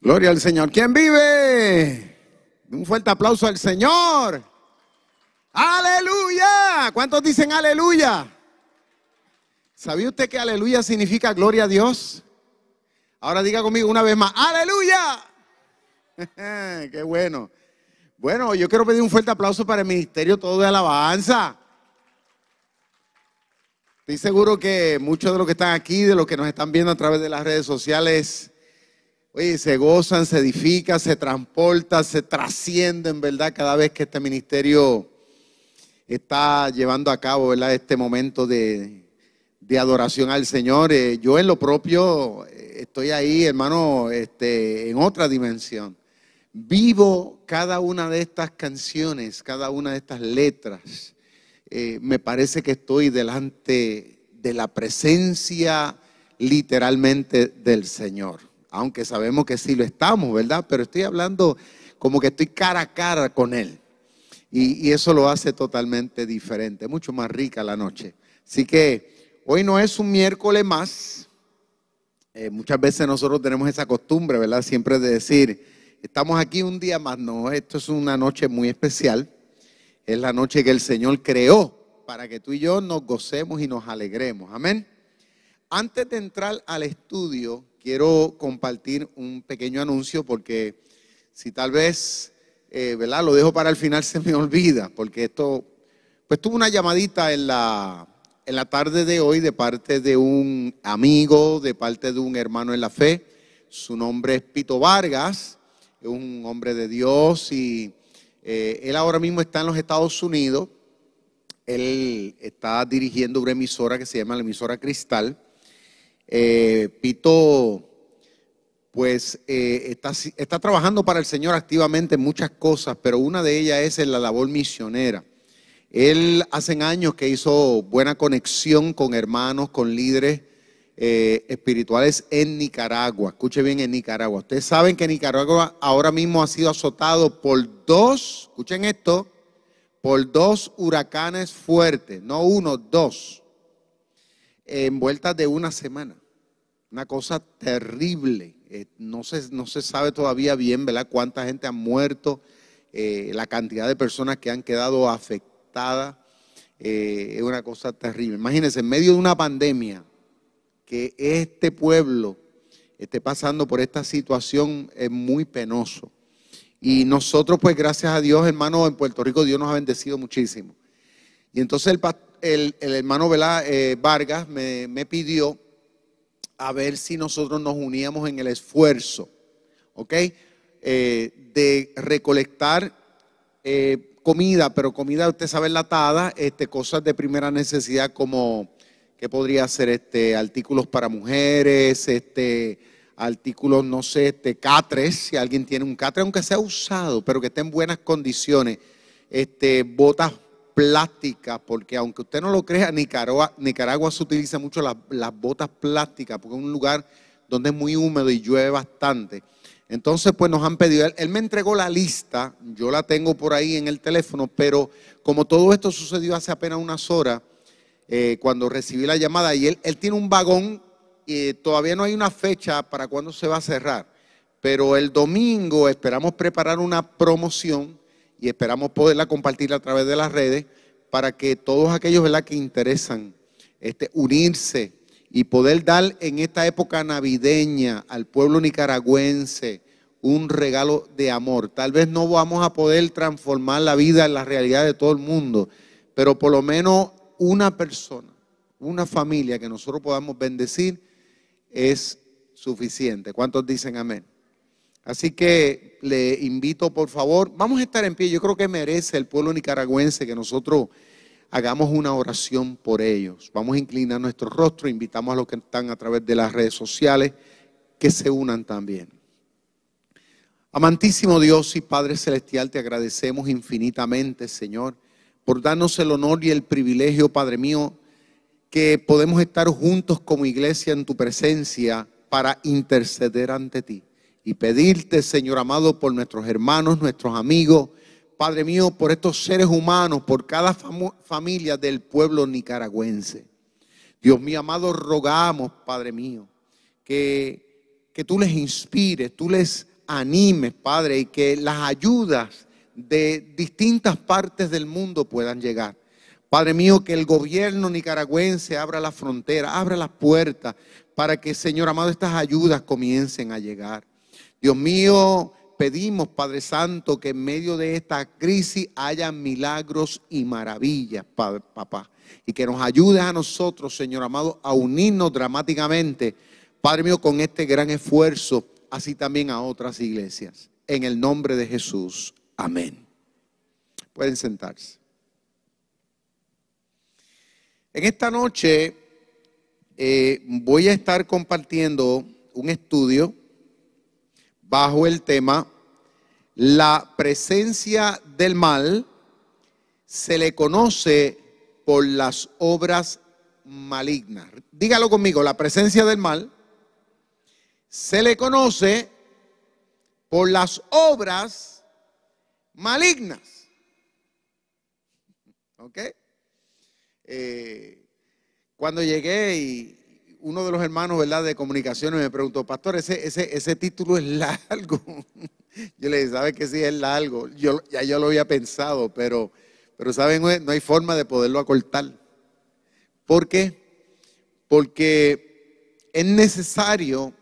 Gloria al Señor. ¿Quién vive? Un fuerte aplauso al Señor. Aleluya. ¿Cuántos dicen aleluya? ¿Sabía usted que aleluya significa gloria a Dios? Ahora diga conmigo una vez más, aleluya. Qué bueno. Bueno, yo quiero pedir un fuerte aplauso para el Ministerio Todo de Alabanza. Estoy seguro que muchos de los que están aquí, de los que nos están viendo a través de las redes sociales, oye, se gozan, se edifican, se transportan, se trascienden, ¿verdad? Cada vez que este ministerio está llevando a cabo, ¿verdad? Este momento de, de adoración al Señor. Eh, yo en lo propio eh, estoy ahí, hermano, este, en otra dimensión. Vivo cada una de estas canciones, cada una de estas letras. Eh, me parece que estoy delante de la presencia literalmente del Señor. Aunque sabemos que sí lo estamos, ¿verdad? Pero estoy hablando como que estoy cara a cara con Él. Y, eso lo hace totalmente diferente, mucho más rica la noche. Así que hoy no es un miércoles más. Eh, muchas veces nosotros tenemos esa costumbre, ¿verdad? Siempre de decir, estamos aquí un día más. No, esto es una noche muy especial. Es la noche que el Señor creó para que tú y yo nos gocemos y nos alegremos. Amén. Antes de entrar al estudio, quiero compartir un pequeño anuncio porque si tal vez, eh, ¿verdad? Lo dejo para el final, se me olvida, porque esto, pues tuve una llamadita en la, en la tarde de hoy de parte de un amigo, de parte de un hermano en la fe. Su nombre es Pito Vargas, es un hombre de Dios y eh, él ahora mismo está en los Estados Unidos. Él está dirigiendo una emisora que se llama la emisora Cristal. Eh, Pito, pues eh, está, trabajando para el Señor activamente en muchas cosas, pero una de ellas es en la labor misionera. Él hace años que hizo buena conexión con hermanos, con líderes eh, espirituales en Nicaragua. Escuche bien, en Nicaragua. Ustedes saben que Nicaragua ahora mismo ha sido azotado por dos, escuchen esto, por dos huracanes fuertes, no uno, dos, en vueltas de una semana. Una cosa terrible. Eh, no, se, no se sabe todavía bien, ¿verdad? Cuánta gente ha muerto, eh, la cantidad de personas que han quedado afectadas. Eh, es una cosa terrible. Imagínense, en medio de una pandemia, que este pueblo esté pasando por esta situación es muy penoso. Y nosotros, pues gracias a Dios, hermano, en Puerto Rico Dios nos ha bendecido muchísimo. Y entonces el, el, hermano eh, Vargas me, me, pidió a ver si nosotros nos uníamos en el esfuerzo, ¿ok? Eh, de recolectar eh, comida, pero comida, usted sabe, enlatada, este, cosas de primera necesidad como, ¿qué podría ser? Este, artículos para mujeres, este artículos, no sé, este, catres, si alguien tiene un catre, aunque sea usado, pero que esté en buenas condiciones, este, botas plásticas, porque aunque usted no lo crea, Nicaragua, Nicaragua se utiliza mucho las, botas plásticas, porque es un lugar donde es muy húmedo y llueve bastante. Entonces, pues nos han pedido, él, me entregó la lista, yo la tengo por ahí en el teléfono, pero como todo esto sucedió hace apenas unas horas, eh, cuando recibí la llamada, y él, él tiene un vagón y todavía no hay una fecha para cuándo se va a cerrar, pero el domingo esperamos preparar una promoción y esperamos poderla compartir a través de las redes para que todos aquellos que interesan este, unirse y poder dar en esta época navideña al pueblo nicaragüense un regalo de amor. Tal vez no vamos a poder transformar la vida en la realidad de todo el mundo, pero por lo menos una persona, una familia que nosotros podamos bendecir es suficiente. ¿Cuántos dicen amén? Así que le invito, por favor, vamos a estar en pie. Yo creo que merece el pueblo nicaragüense que nosotros hagamos una oración por ellos. Vamos a inclinar nuestro rostro, invitamos a los que están a través de las redes sociales que se unan también. Amantísimo Dios y Padre Celestial, te agradecemos infinitamente, Señor, por darnos el honor y el privilegio, Padre mío, que podemos estar juntos como iglesia en tu presencia para interceder ante ti y pedirte, Señor amado, por nuestros hermanos, nuestros amigos, Padre mío, por estos seres humanos, por cada familia del pueblo nicaragüense. Dios mío amado, rogamos, Padre mío, que, que tú les inspires, tú les animes, Padre, y que las ayudas de distintas partes del mundo puedan llegar. Padre mío, que el gobierno nicaragüense abra la frontera, abra las puertas para que, Señor amado, estas ayudas comiencen a llegar. Dios mío, pedimos, Padre Santo, que en medio de esta crisis haya milagros y maravillas, papá. Y que nos ayude a nosotros, Señor amado, a unirnos dramáticamente, Padre mío, con este gran esfuerzo, así también a otras iglesias. En el nombre de Jesús. Amén. Pueden sentarse. En esta noche eh, voy a estar compartiendo un estudio bajo el tema La presencia del mal se le conoce por las obras malignas. Dígalo conmigo, la presencia del mal se le conoce por las obras malignas. ¿Ok? Eh, cuando llegué y uno de los hermanos, ¿verdad?, de comunicaciones me preguntó, pastor, ese, ese, ese título es largo. Yo le dije, ¿sabe que sí es largo? Yo, ya yo lo había pensado, pero, pero ¿saben? No hay forma de poderlo acortar. ¿Por qué? Porque es necesario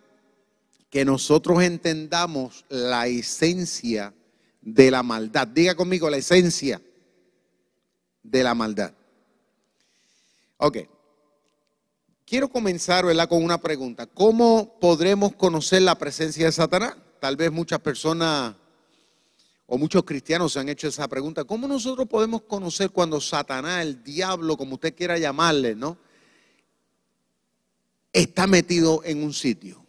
que nosotros entendamos la esencia de la maldad. Diga conmigo la esencia de la maldad. Ok. Quiero comenzar con una pregunta. ¿Cómo podremos conocer la presencia de Satanás? Tal vez muchas personas o muchos cristianos se han hecho esa pregunta. ¿Cómo nosotros podemos conocer cuando Satanás, el diablo, como usted quiera llamarle, ¿no? Está metido en un sitio.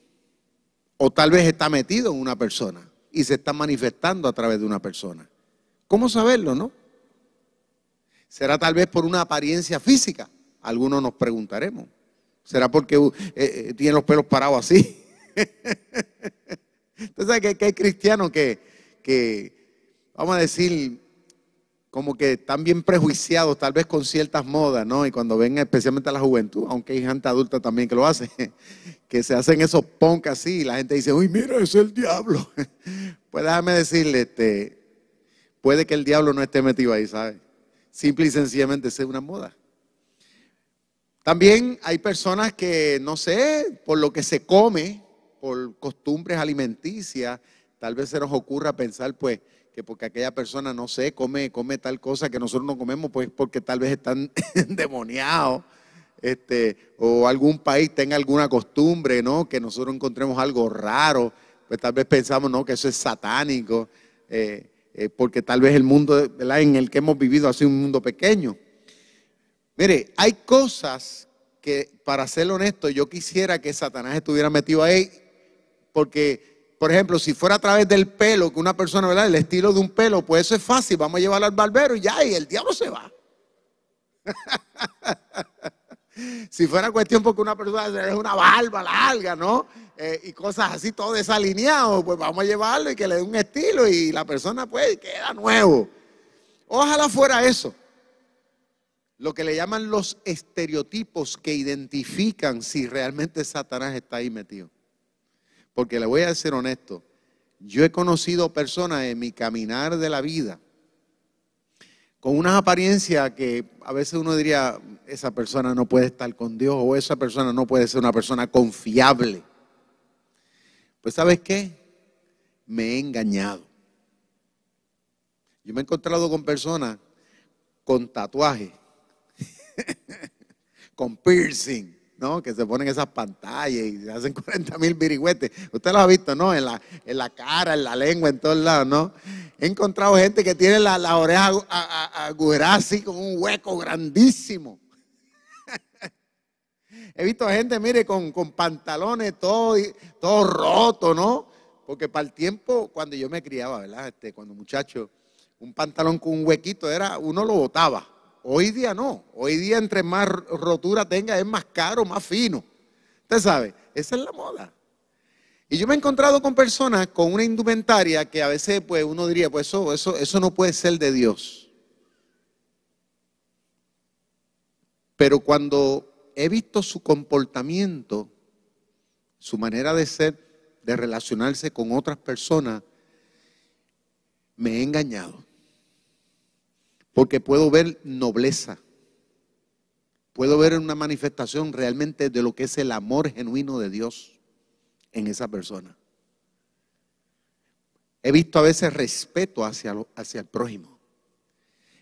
O tal vez está metido en una persona y se está manifestando a través de una persona. ¿Cómo saberlo, no? ¿Será tal vez por una apariencia física? Algunos nos preguntaremos. ¿Será porque uh, eh, eh, tiene los pelos parados así? Entonces, ¿sabe que, hay cristianos que, vamos a decir, como que están bien prejuiciados, tal vez con ciertas modas, ¿no? Y cuando ven especialmente a la juventud, aunque hay gente adulta también que lo hace, que se hacen esos punk así, y la gente dice, uy, mira, es el diablo. Pues déjame decirle, este, puede que el diablo no esté metido ahí, ¿sabes? Simple y sencillamente sea una moda. También hay personas que, no sé, por lo que se come, por costumbres alimenticias, tal vez se nos ocurra pensar, pues, que porque aquella persona, no sé, come, come tal cosa que nosotros no comemos, pues porque tal vez están endemoniados, este, o algún país tenga alguna costumbre, ¿no? Que nosotros encontremos algo raro, pues tal vez pensamos, ¿no? Que eso es satánico, eh, eh, porque tal vez el mundo en el que hemos vivido ha sido un mundo pequeño. Mire, hay cosas que, para ser honesto, yo quisiera que Satanás estuviera metido ahí, porque, por ejemplo, si fuera a través del pelo, que una persona, ¿verdad? El estilo de un pelo, pues eso es fácil, vamos a llevarlo al barbero y ya, y el diablo se va. si fuera cuestión porque una persona es una barba larga, ¿no? Eh, y cosas así, todo desalineado, pues vamos a llevarlo y que le dé un estilo y la persona pues queda nuevo. Ojalá fuera eso lo que le llaman los estereotipos que identifican si realmente Satanás está ahí metido. Porque le voy a ser honesto, yo he conocido personas en mi caminar de la vida con una apariencia que a veces uno diría, esa persona no puede estar con Dios o esa persona no puede ser una persona confiable. Pues sabes qué? Me he engañado. Yo me he encontrado con personas con tatuajes con piercing, ¿no? Que se ponen esas pantallas y se hacen 40 mil virigüetes. Usted lo ha visto, ¿no? En la, en la cara, en la lengua, en todos lados, ¿no? He encontrado gente que tiene la, la oreja agujeradas así con un hueco grandísimo. He visto gente, mire, con, con pantalones todo, todo roto, ¿no? Porque para el tiempo, cuando yo me criaba, ¿verdad? Este, cuando muchacho, un pantalón con un huequito era, uno lo botaba. Hoy día no. Hoy día entre más rotura tenga es más caro, más fino. Usted sabe, esa es la moda. Y yo me he encontrado con personas con una indumentaria que a veces pues uno diría, pues eso, eso, eso no puede ser de Dios. Pero cuando he visto su comportamiento, su manera de ser, de relacionarse con otras personas, me he engañado. Porque puedo ver nobleza. Puedo ver una manifestación realmente de lo que es el amor genuino de Dios en esa persona. He visto a veces respeto hacia, hacia el prójimo.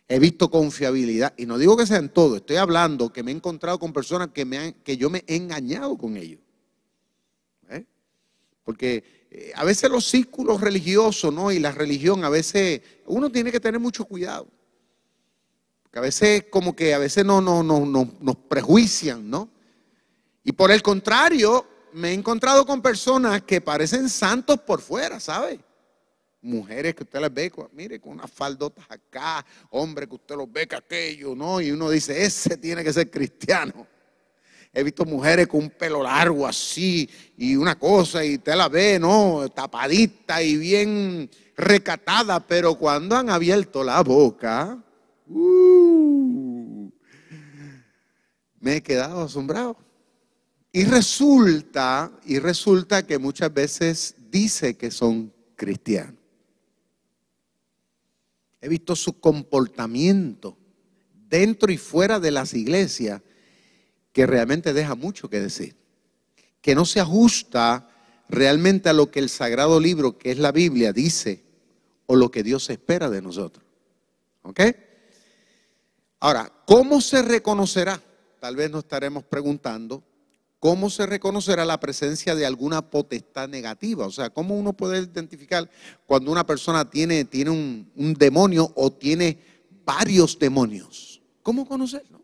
He visto confiabilidad. Y no digo que sea en todo, estoy hablando que me he encontrado con personas que, me han, que yo me he engañado con ellos. ¿Eh? Porque eh, a veces los círculos religiosos ¿no? y la religión, a veces uno tiene que tener mucho cuidado. Porque a veces como que a veces no, no, no, nos prejuician, ¿no? Y por el contrario, me he encontrado con personas que parecen santos por fuera, ¿sabe? mujeres que usted las ve, mire, con unas faldotas acá, hombres que usted los ve que aquello, ¿no? Y uno dice, ese tiene que ser cristiano. He visto mujeres con un pelo largo así y una cosa y usted la ve, ¿no? Tapadita y bien recatada, pero cuando han abierto la boca, uh, me he quedado asombrado. Y resulta, y resulta que muchas veces dice que son cristianos. He visto su comportamiento dentro y fuera de las iglesias que realmente deja mucho que decir. Que no se ajusta realmente a lo que el sagrado libro, que es la Biblia, dice o lo que Dios espera de nosotros. ¿Ok? Ahora, ¿cómo se reconocerá? Tal vez nos estaremos preguntando ¿Cómo se reconocerá la presencia de alguna potestad negativa? O sea, ¿cómo uno puede identificar cuando una persona tiene, tiene un, demonio o tiene varios demonios? ¿Cómo conocerlo?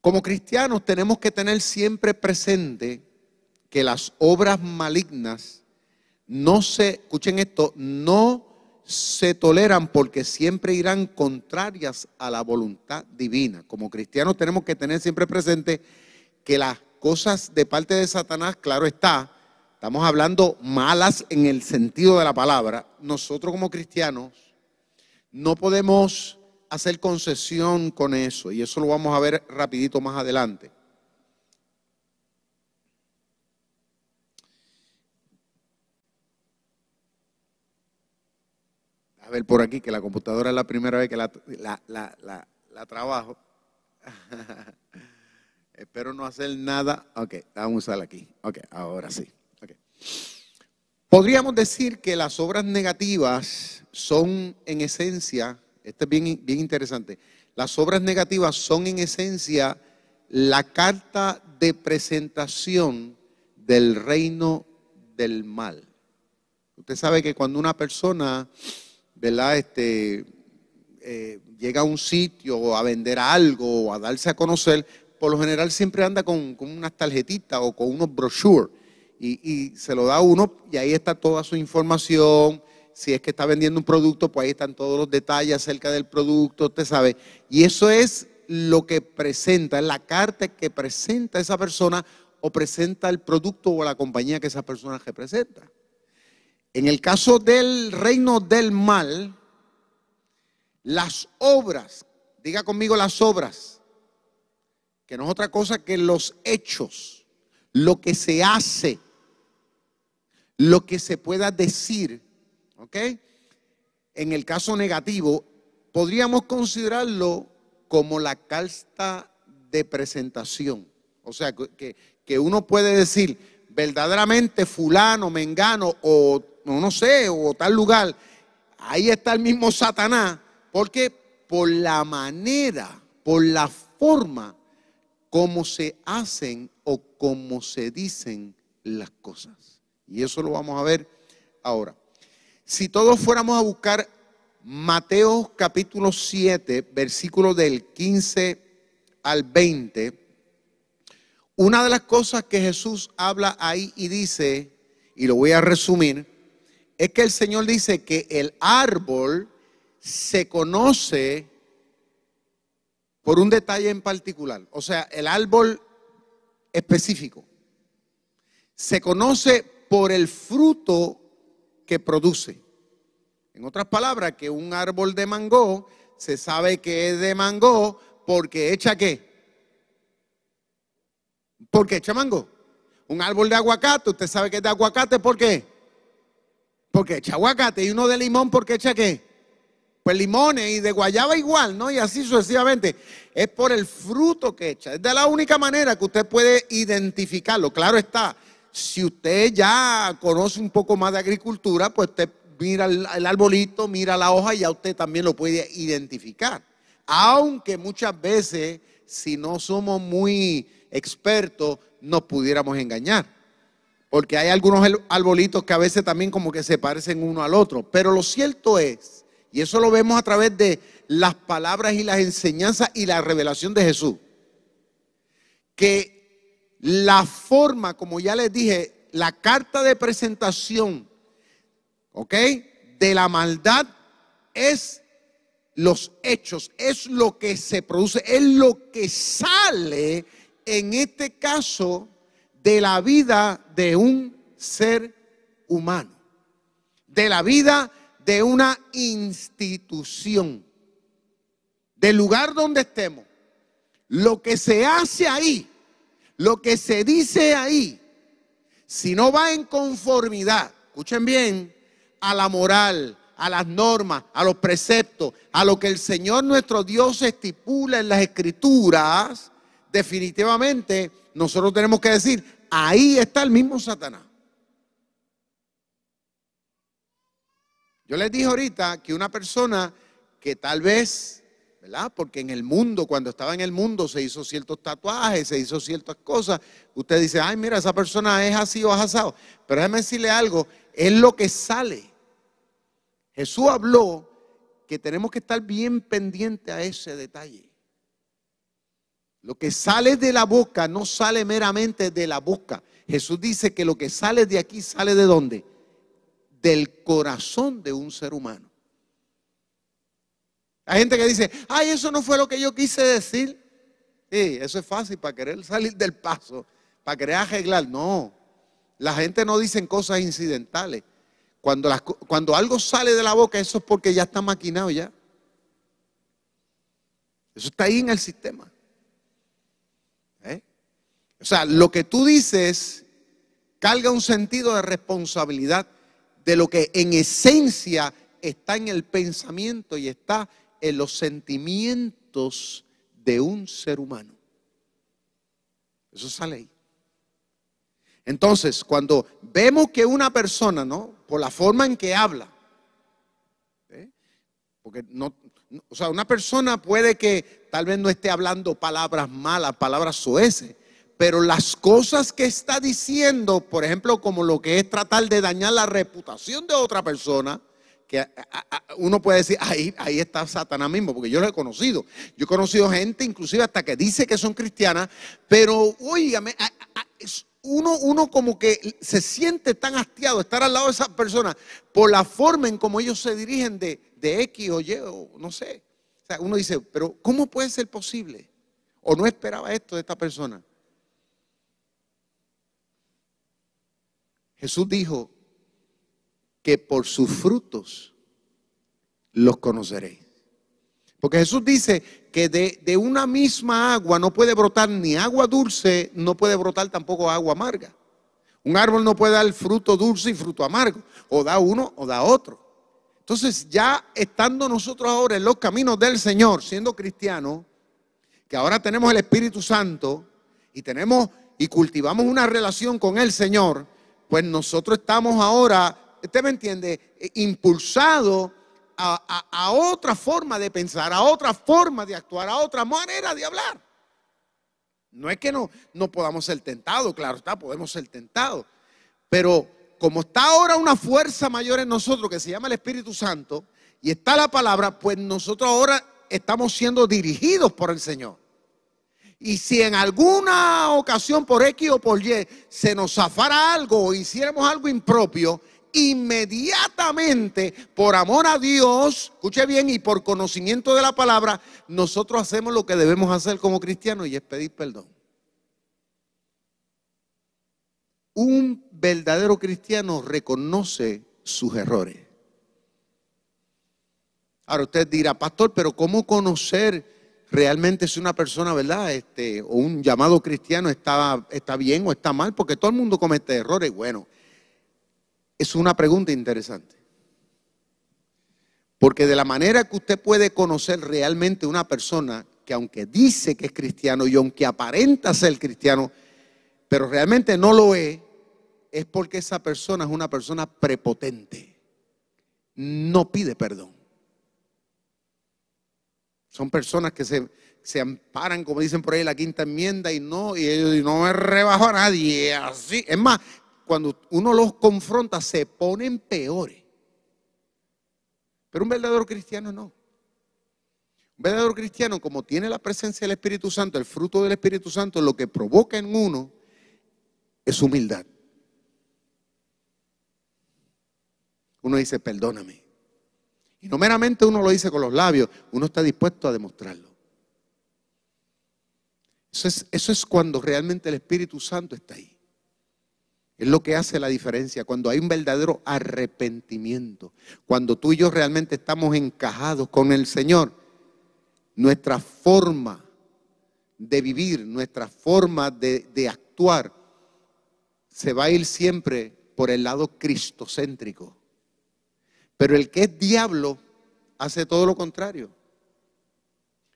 Como cristianos tenemos que tener siempre presente que las obras malignas no se, escuchen esto, no se toleran porque siempre irán contrarias a la voluntad divina. Como cristianos tenemos que tener siempre presente que las cosas de parte de Satanás, claro está, estamos hablando malas en el sentido de la palabra, nosotros como cristianos no podemos hacer concesión con eso y eso lo vamos a ver rapidito más adelante. A ver por aquí, que la computadora es la primera vez que la, la trabajo. Espero no hacer nada. Ok, vamos a usar aquí. Ok, ahora sí. Podríamos decir que las obras negativas son en esencia, esto es bien, bien interesante, las obras negativas son en esencia la carta de presentación del reino del mal. Usted sabe que cuando una persona, ¿verdad? Este, eh, llega a un sitio a vender algo o a darse a conocer, por lo general siempre anda con, unas tarjetitas o con unos brochures y, se lo da uno y ahí está toda su información. Si es que está vendiendo un producto, pues ahí están todos los detalles acerca del producto, usted sabe. Y eso es lo que presenta, es la carta que presenta esa persona o presenta el producto o la compañía que esa persona representa. En el caso del reino del mal, las obras, diga conmigo las obras, que no es otra cosa que los hechos, lo que se hace, lo que se pueda decir, ¿ok? En el caso negativo, podríamos considerarlo como la carta de presentación. O sea, que, que uno puede decir, verdaderamente fulano, mengano, o no sé, o tal lugar, ahí está el mismo Satanás, porque por la manera, por la forma cómo se hacen o cómo se dicen las cosas. Y eso lo vamos a ver ahora. Si todos fuéramos a buscar Mateo capítulo 7, versículo del 15 al 20, una de las cosas que Jesús habla ahí y dice, y lo voy a resumir, es que el Señor dice que el árbol se conoce por un detalle en particular. O sea, el árbol específico se conoce por el fruto que produce. En otras palabras, que un árbol de mango se sabe que es de mango porque echa qué? Porque echa mango. Un árbol de aguacate, usted sabe que es de aguacate, ¿por qué? Porque echa aguacate. Y uno de limón, ¿por qué echa qué? Pues limones y de guayaba igual, ¿no? Y así sucesivamente. Es por el fruto que echa. Es de la única manera que usted puede identificarlo. Claro está, si usted ya conoce un poco más de agricultura, pues usted mira el, arbolito, mira la hoja y ya usted también lo puede identificar. Aunque muchas veces, si no somos muy expertos, nos pudiéramos engañar. Porque hay algunos arbolitos que a veces también como que se parecen uno al otro. Pero lo cierto es, y eso lo vemos a través de las palabras y las enseñanzas y la revelación de Jesús, que la forma, como ya les dije, la carta de presentación ¿ok? De la maldad es los hechos, es lo que se produce, es lo que sale en este caso de la vida de un ser humano, de la vida de una institución, del lugar donde estemos. Lo que se hace ahí, lo que se dice ahí, si no va en conformidad, escuchen bien, a la moral, a las normas, a los preceptos, a lo que el Señor nuestro Dios estipula en las escrituras, definitivamente nosotros tenemos que decir, ahí está el mismo Satanás. Yo les dije ahorita que una persona que tal vez, ¿verdad? Porque en el mundo, cuando estaba en el mundo, se hizo ciertos tatuajes, se hizo ciertas cosas. Usted dice, ay, mira, esa persona es así o asado. Pero déjeme decirle algo, es lo que sale. Jesús habló que tenemos que estar bien pendientes a ese detalle. Lo que sale de la boca no sale meramente de la boca. Jesús dice que lo que sale de aquí sale de dónde? Del corazón de un ser humano. Hay gente que dice, ay, eso no fue lo que yo quise decir. Sí, eso es fácil para querer salir del paso, para querer arreglar. No, la gente no dice cosas incidentales. Cuando, cuando algo sale de la boca, eso es porque ya está maquinado ya. Eso está ahí en el sistema. O sea, lo que tú dices carga un sentido de responsabilidad de lo que en esencia está en el pensamiento y está en los sentimientos de un ser humano. Eso sale ahí. Entonces, cuando vemos que una persona, ¿no? Por la forma en que habla, ¿eh? porque no, o sea, una persona puede que tal vez no esté hablando palabras malas, palabras soeces, pero las cosas que está diciendo, por ejemplo, como lo que es tratar de dañar la reputación de otra persona, que uno puede decir, ahí, ahí está Satanás mismo, porque yo lo he conocido. Yo he conocido gente, inclusive hasta que dice que son cristianas, pero, oígame, uno, uno como que se siente tan hastiado estar al lado de esas personas por la forma en como ellos se dirigen de, de X o Y, o no sé. O sea, uno dice, pero ¿cómo puede ser posible? ¿O no esperaba esto de esta persona? Jesús dijo que por sus frutos los conoceréis. Porque Jesús dice que de, una misma agua no puede brotar ni agua dulce, no puede brotar tampoco agua amarga. Un árbol no puede dar fruto dulce y fruto amargo. O da uno o da otro. Entonces ya estando nosotros ahora en los caminos del Señor, siendo cristianos, que ahora tenemos el Espíritu Santo y tenemos y cultivamos una relación con el Señor, pues nosotros estamos ahora, usted me entiende, impulsados a, otra forma de pensar, a otra forma de actuar, a otra manera de hablar. No es que no, no podamos ser tentados, claro está, podemos ser tentados. Pero como está ahora una fuerza mayor en nosotros que se llama el Espíritu Santo y está la palabra, pues nosotros ahora estamos siendo dirigidos por el Señor. Y si en alguna ocasión por X o por Y se nos zafara algo o hiciéramos algo impropio, inmediatamente, por amor a Dios, escuche bien, y por conocimiento de la palabra, nosotros hacemos lo que debemos hacer como cristianos y es pedir perdón. Un verdadero cristiano reconoce sus errores. Ahora usted dirá, pastor, pero ¿cómo conocer realmente si una persona, ¿verdad? Este, o un llamado cristiano está, está bien o está mal, porque todo el mundo comete errores. Bueno, es una pregunta interesante. Porque de la manera que usted puede conocer realmente una persona que aunque dice que es cristiano y aunque aparenta ser cristiano, pero realmente no lo es, es porque esa persona es una persona prepotente. No pide perdón. Son personas que se, amparan, como dicen por ahí, la quinta enmienda y no, y ellos no me rebajo a nadie. Así. Es más, cuando uno los confronta, se ponen peores. Pero un verdadero cristiano no. Un verdadero cristiano, como tiene la presencia del Espíritu Santo, el fruto del Espíritu Santo, lo que provoca en uno es humildad. Uno dice, perdóname. Y no meramente uno lo dice con los labios, uno está dispuesto a demostrarlo. Eso es, cuando realmente el Espíritu Santo está ahí. Es lo que hace la diferencia, cuando hay un verdadero arrepentimiento, cuando tú y yo realmente estamos encajados con el Señor nuestra forma de vivir, nuestra forma de, actuar, se va a ir siempre por el lado cristocéntrico. Pero el que es diablo hace todo lo contrario.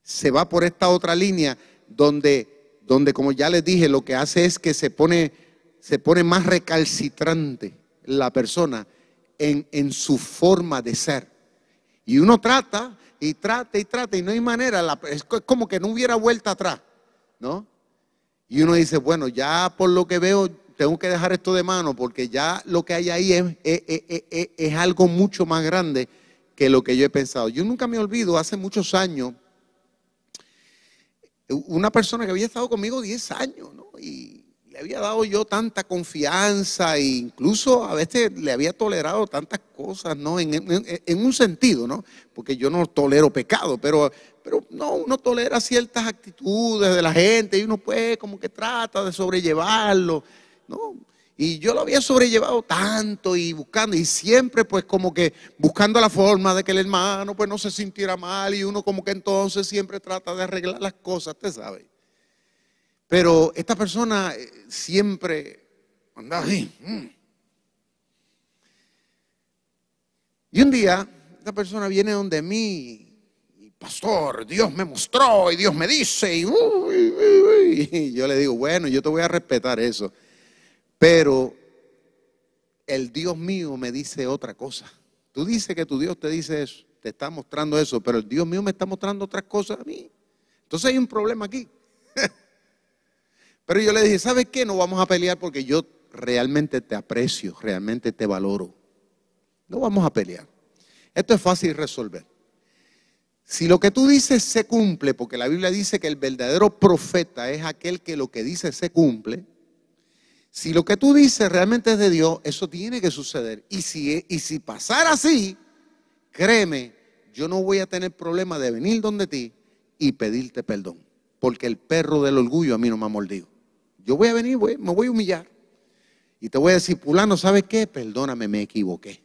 Se va por esta otra línea donde, donde como ya les dije, lo que hace es que se pone, se pone más recalcitrante la persona en, en su forma de ser. Y uno trata y trata y trata y no hay manera, es como que no hubiera vuelta atrás, ¿no? Y uno dice, bueno, ya por lo que veo tengo que dejar esto de mano porque ya lo que hay ahí es, es, algo mucho más grande que lo que yo he pensado. Yo nunca me olvido, hace muchos años, una persona que había estado conmigo 10 años, ¿no? Y le había dado yo tanta confianza e incluso a veces le había tolerado tantas cosas, ¿no? En, un sentido, ¿no? Porque yo no tolero pecado, pero, pero no, uno tolera ciertas actitudes de la gente y uno pues como que trata de sobrellevarlo, ¿no? Y yo lo había sobrellevado tanto y buscando, y siempre pues como que buscando la forma de que el hermano pues no se sintiera mal y uno como que entonces siempre trata de arreglar las cosas, usted sabe. Pero esta persona eh, siempre andaba así. Mm. Y un día, esta persona viene donde mí, pastor, Dios me mostró y Dios me dice, y, y yo le digo, bueno, yo te voy a respetar eso. Pero el Dios mío me dice otra cosa. Tú dices que tu Dios te dice eso, te está mostrando eso, pero el Dios mío me está mostrando otras cosas a mí. Entonces hay un problema aquí. Pero yo le dije, ¿sabes qué? No vamos a pelear porque yo realmente te aprecio, realmente te valoro. No vamos a pelear. Esto es fácil resolver. Si lo que tú dices se cumple, porque la Biblia dice que el verdadero profeta es aquel que lo que dice se cumple, si lo que tú dices realmente es de Dios, eso tiene que suceder. Y si, y si pasara así, créeme, yo no voy a tener problema de venir donde ti y pedirte perdón, porque el perro del orgullo a mí no me ha mordido. Yo voy a venir, me voy a humillar. Y te voy a decir, Pulano, ¿sabes qué? Perdóname, me equivoqué.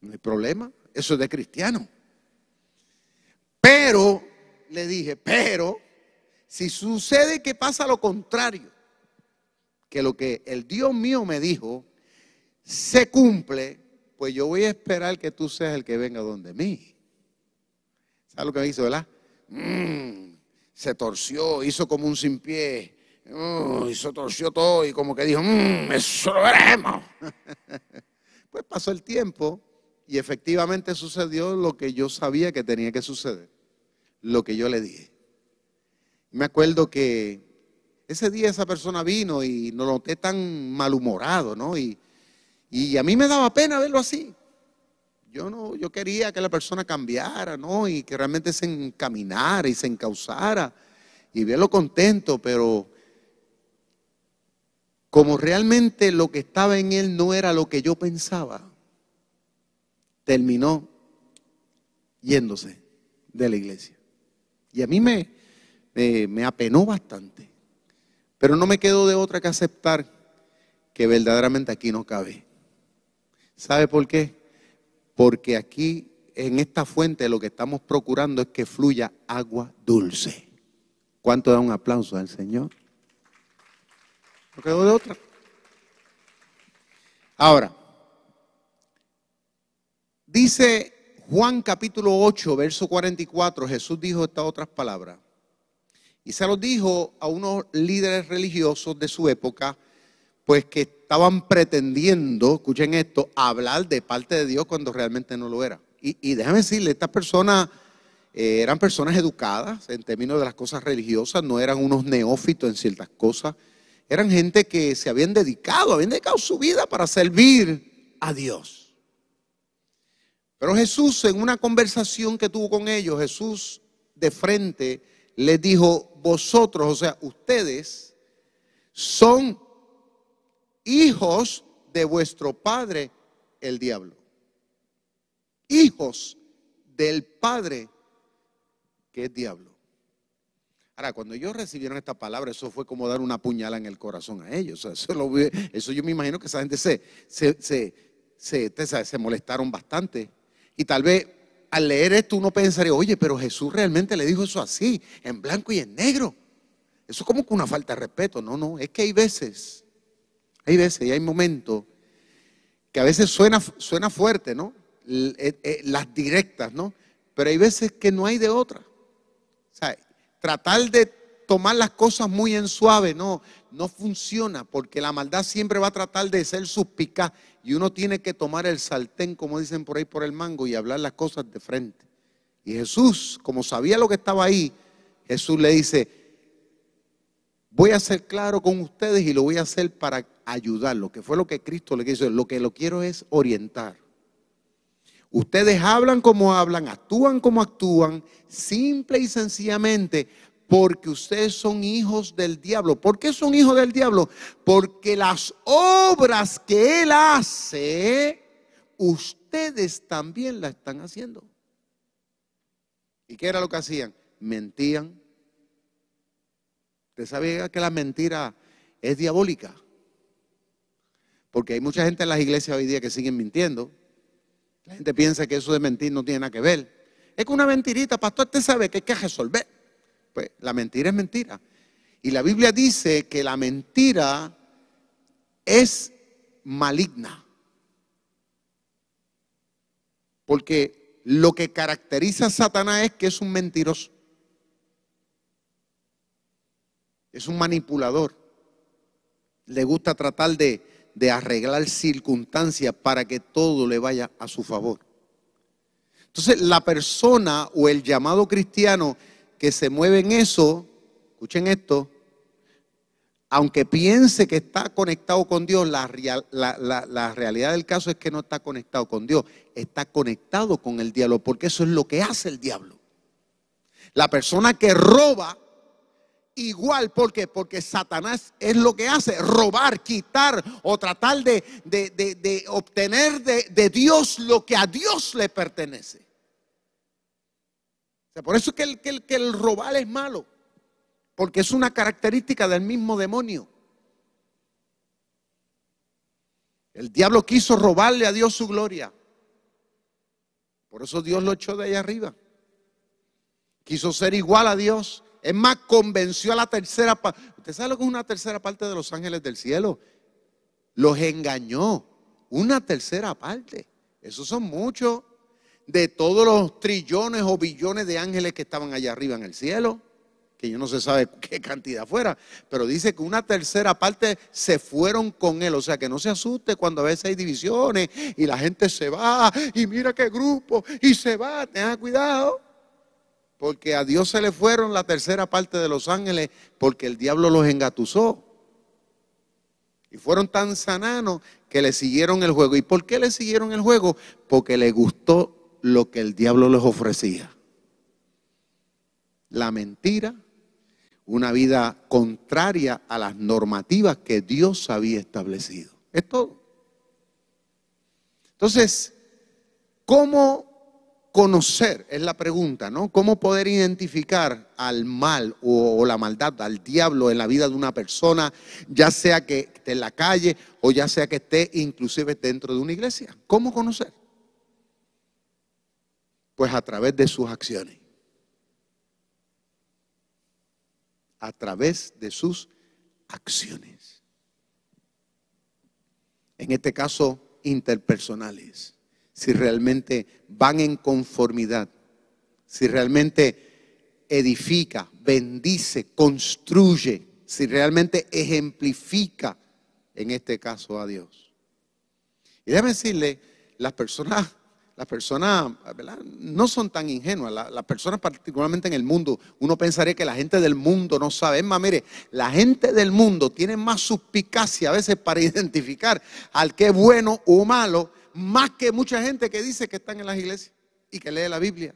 No hay problema, eso es de cristiano. Pero, le dije, pero, si sucede que pasa lo contrario, que lo que el Dios mío me dijo se cumple, pues yo voy a esperar que tú seas el que venga donde mí. ¿Sabes lo que me hizo, verdad? Mm, se torció, hizo como un sin pie, y se torció todo y como que dijo, mmm, eso lo veremos. pues pasó el tiempo y efectivamente sucedió lo que yo sabía que tenía que suceder, lo que yo le dije. Me acuerdo que ese día esa persona vino y lo noté tan malhumorado, ¿no? Y, a mí me daba pena verlo así. Yo no, yo quería que la persona cambiara, ¿no? Y que realmente se encaminara y se encauzara y verlo contento, pero como realmente lo que estaba en él no era lo que yo pensaba, terminó yéndose de la iglesia. Y a mí me, me apenó bastante. Pero no me quedo de otra que aceptar que verdaderamente aquí no cabe. ¿Sabe por qué? porque aquí en esta fuente lo que estamos procurando es que fluya agua dulce. ¿Cuánto da un aplauso al Señor? No quedó de otra. Ahora, dice Juan capítulo 8, verso 44, Jesús dijo estas otras palabras. Y se los dijo a unos líderes religiosos de su época, pues que estaban pretendiendo, escuchen esto, hablar de parte de Dios cuando realmente no lo era. Y, déjame decirle, estas personas eh, eran personas educadas en términos de las cosas religiosas, no eran unos neófitos en ciertas cosas, eran gente que se habían dedicado, habían dedicado su vida para servir a Dios. Pero Jesús en una conversación que tuvo con ellos, Jesús de frente les dijo, vosotros, o sea, ustedes son hijos de vuestro padre, el diablo. Hijos del padre que es diablo. Ahora, cuando ellos recibieron esta palabra, eso fue como dar una puñala en el corazón a ellos. eso, eso, yo me imagino que esa gente se, se, se, se molestaron bastante. Y tal vez al leer esto uno pensaría, oye, pero Jesús realmente le dijo eso así, en blanco y en negro. Eso es como que una falta de respeto. No, no, es que hay veces, hay veces y hay momentos que a veces suena, suena fuerte, ¿no? Eh, eh, las directas, ¿no? Pero hay veces que no hay de otra. O sea, tratar de tomar las cosas muy en suave, no, no funciona, porque la maldad siempre va a tratar de ser suspicaz y uno tiene que tomar el sartén, como dicen por ahí, por el mango y hablar las cosas de frente. Y Jesús, como sabía lo que estaba ahí, Jesús le dice, voy a ser claro con ustedes y lo voy a hacer para ayudarlo, que fue lo que Cristo le quiso. Lo que lo quiero es orientar. Ustedes hablan como hablan, actúan como actúan, simple y sencillamente porque ustedes son hijos del diablo. ¿Por qué son hijos del diablo? Porque las obras que él hace, ustedes también las están haciendo. ¿Y qué era lo que hacían? Mentían. ¿Usted sabe que la mentira es diabólica? Porque hay mucha gente en las iglesias hoy día que siguen mintiendo. La gente piensa que eso de mentir no tiene nada que ver. Es que una mentirita, pastor, usted sabe que hay que resolver. Pues la mentira es mentira. Y la Biblia dice que la mentira es maligna. Porque lo que caracteriza a Satanás es que es un mentiroso. Es un manipulador. Le gusta tratar de, arreglar circunstancias para que todo le vaya a su favor. Entonces, la persona o el llamado cristiano que se mueve en eso, escuchen esto, aunque piense que está conectado con Dios, la, realidad del caso es que no está conectado con Dios, está conectado con el diablo, porque eso es lo que hace el diablo. La persona que roba, igual, ¿por qué? Porque Satanás es lo que hace, robar, quitar o tratar de, de obtener de Dios lo que a Dios le pertenece por eso es que el, que, que el robar es malo, porque es una característica del mismo demonio. El diablo quiso robarle a Dios su gloria. Por eso Dios lo echó de ahí arriba. Quiso ser igual a Dios. Es más, convenció a la tercera parte. ¿Usted sabe lo que es una tercera parte de los ángeles del cielo? Los engañó. Una tercera parte. Esos son muchos de todos los trillones o billones de ángeles que estaban allá arriba en el cielo, que yo no se sabe qué cantidad fuera, pero dice que una tercera parte se fueron con él, o sea que no se asuste cuando a veces hay divisiones y la gente se va y mira qué grupo y se va, tenga cuidado, porque a Dios se le fueron la tercera parte de los ángeles porque el diablo los engatusó. Y fueron tan sananos que le siguieron el juego. ¿Y por qué le siguieron el juego? Porque le gustó lo que el diablo les ofrecía. La mentira, una vida contraria a las normativas que Dios había establecido. Es todo. Entonces, ¿cómo conocer? Es la pregunta, ¿no? ¿Cómo poder identificar al mal o, la maldad, al diablo en la vida de una persona, ya sea que esté en la calle o ya sea que esté inclusive dentro de una iglesia? ¿Cómo conocer? Pues a través de sus acciones. A través de sus acciones. En este caso, interpersonales. Si realmente van en conformidad. Si realmente edifica, bendice, construye. Si realmente ejemplifica, en este caso, a Dios. Y déjame decirle, las personas las personas no son tan ingenuas. Las, personas, particularmente en el mundo, uno pensaría que la gente del mundo no sabe. Es más, mire, la gente del mundo tiene más suspicacia a veces para identificar al que es bueno o malo, más que mucha gente que dice que están en las iglesias y que lee la Biblia.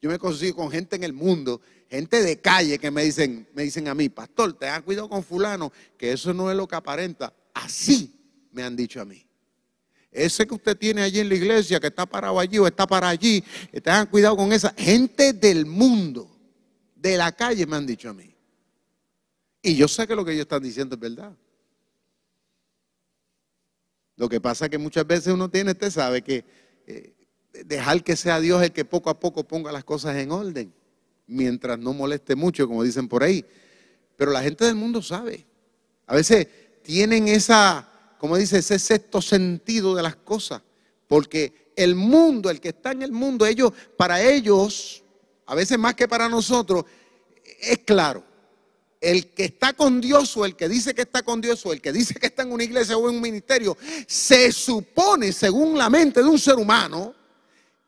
Yo me consigo con gente en el mundo, gente de calle que me dicen, me dicen a mí, pastor, te has cuidado con fulano, que eso no es lo que aparenta. Así me han dicho a mí. Ese que usted tiene allí en la iglesia, que está parado allí o está para allí, tengan cuidado con esa gente del mundo, de la calle, me han dicho a mí. Y yo sé que lo que ellos están diciendo es verdad. Lo que pasa es que muchas veces uno tiene, usted sabe, que eh, dejar que sea Dios el que poco a poco ponga las cosas en orden, mientras no moleste mucho, como dicen por ahí. Pero la gente del mundo sabe. A veces tienen esa como dice, ese sexto sentido de las cosas. Porque el mundo, el que está en el mundo, ellos, para ellos, a veces más que para nosotros, es claro. El que está con Dios o el que dice que está con Dios o el que dice que está en una iglesia o en un ministerio, se supone, según la mente de un ser humano,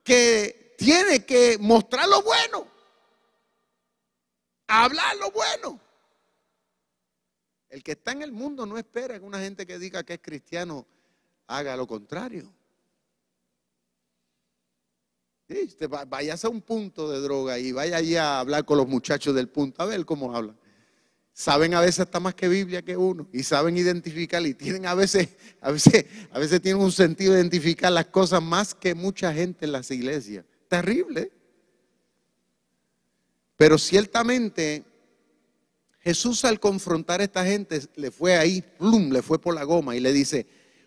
que tiene que mostrar lo bueno, hablar lo bueno. El que está en el mundo no espera que una gente que diga que es cristiano haga lo contrario. Sí, a un punto de droga y vaya allí a hablar con los muchachos del punto, a ver cómo hablan. Saben a veces hasta más que Biblia que uno y saben identificar y tienen a veces, a veces, a veces tienen un sentido de identificar las cosas más que mucha gente en las iglesias. Terrible. Pero ciertamente Jesús al confrontar a esta gente le fue ahí, plum, le fue por la goma y le dice,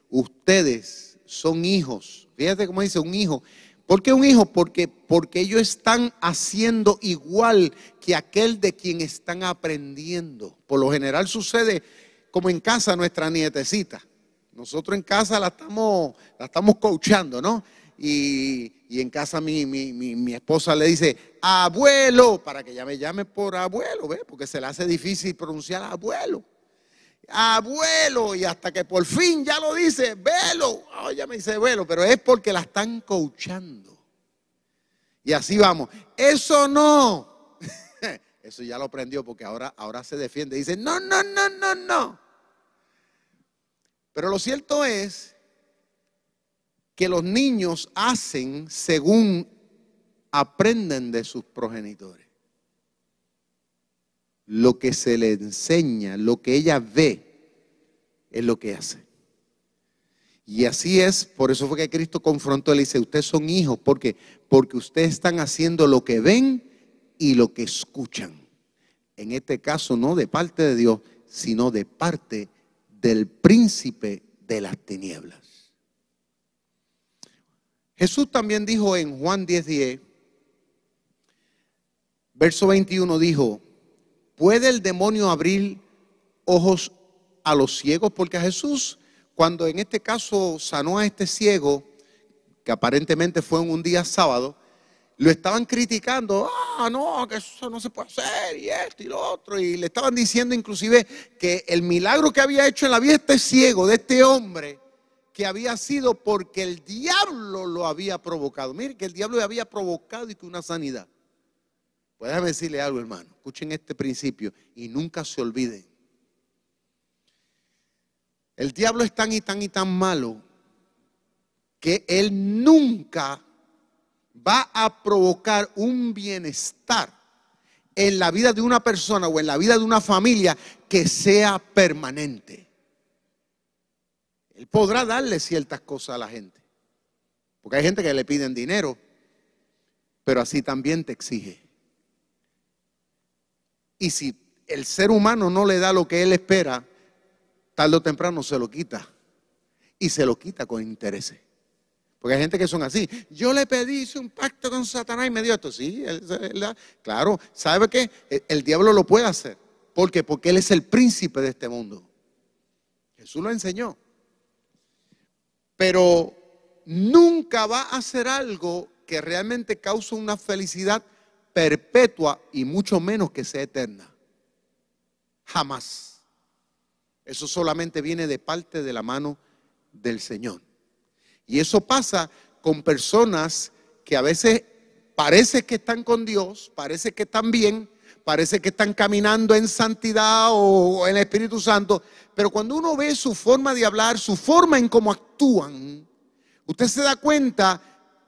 ustedes son hijos. Fíjate cómo dice, un hijo. ¿Por qué un hijo? Porque, porque ellos están haciendo igual que aquel de quien están aprendiendo. Por lo general sucede como en casa nuestra nietecita. Nosotros en casa la estamos, la estamos coachando, ¿no? Y, en casa mi, mi, esposa le dice, abuelo, para que ella me llame por abuelo, ¿ve? Porque se le hace difícil pronunciar abuelo. Abuelo, y hasta que por fin ya lo dice, velo. Oh, ya me dice velo, pero es porque la están coachando. Y así vamos. Eso no. Eso ya lo aprendió porque ahora, ahora se defiende. Dice, no, no, no, no, no. Pero lo cierto es que los niños hacen según aprenden de sus progenitores. Lo que se le enseña, lo que ella ve, es lo que hace. Y así es, por eso fue que Cristo confrontó y le dice, ustedes son hijos, ¿por qué? Porque ustedes están haciendo lo que ven y lo que escuchan. En este caso no de parte de Dios, sino de parte del príncipe de las tinieblas. Jesús también dijo en Juan 10:10, 10, verso 21, dijo, ¿puede el demonio abrir ojos a los ciegos? Porque a Jesús, cuando en este caso sanó a este ciego, que aparentemente fue en un día sábado, lo estaban criticando, ah, no, que eso no se puede hacer, y esto y lo otro, y le estaban diciendo inclusive que el milagro que había hecho en la vida de este ciego, de este hombre, que había sido porque el diablo lo había provocado. Mire que el diablo había provocado y que una sanidad. Pues déjame decirle algo, hermano. Escuchen este principio y nunca se olviden. El diablo es tan y tan y tan malo que él nunca va a provocar un bienestar en la vida de una persona o en la vida de una familia que sea permanente. Él podrá darle ciertas cosas a la gente. Porque hay gente que le piden dinero, pero así también te exige. Y si el ser humano no le da lo que él espera, tarde o temprano se lo quita. Y se lo quita con intereses. Porque hay gente que son así. Yo le pedí, hice un pacto con Satanás y me dio esto. Sí, claro. ¿Sabe qué? El, el diablo lo puede hacer. ¿Por qué? Porque él es el príncipe de este mundo. Jesús lo enseñó. Pero nunca va a hacer algo que realmente cause una felicidad perpetua y mucho menos que sea eterna. Jamás. Eso solamente viene de parte de la mano del Señor. Y eso pasa con personas que a veces parece que están con Dios, parece que están bien, parece que están caminando en santidad o en el Espíritu Santo, pero cuando uno ve su forma de hablar, su forma en cómo actúan, usted se da cuenta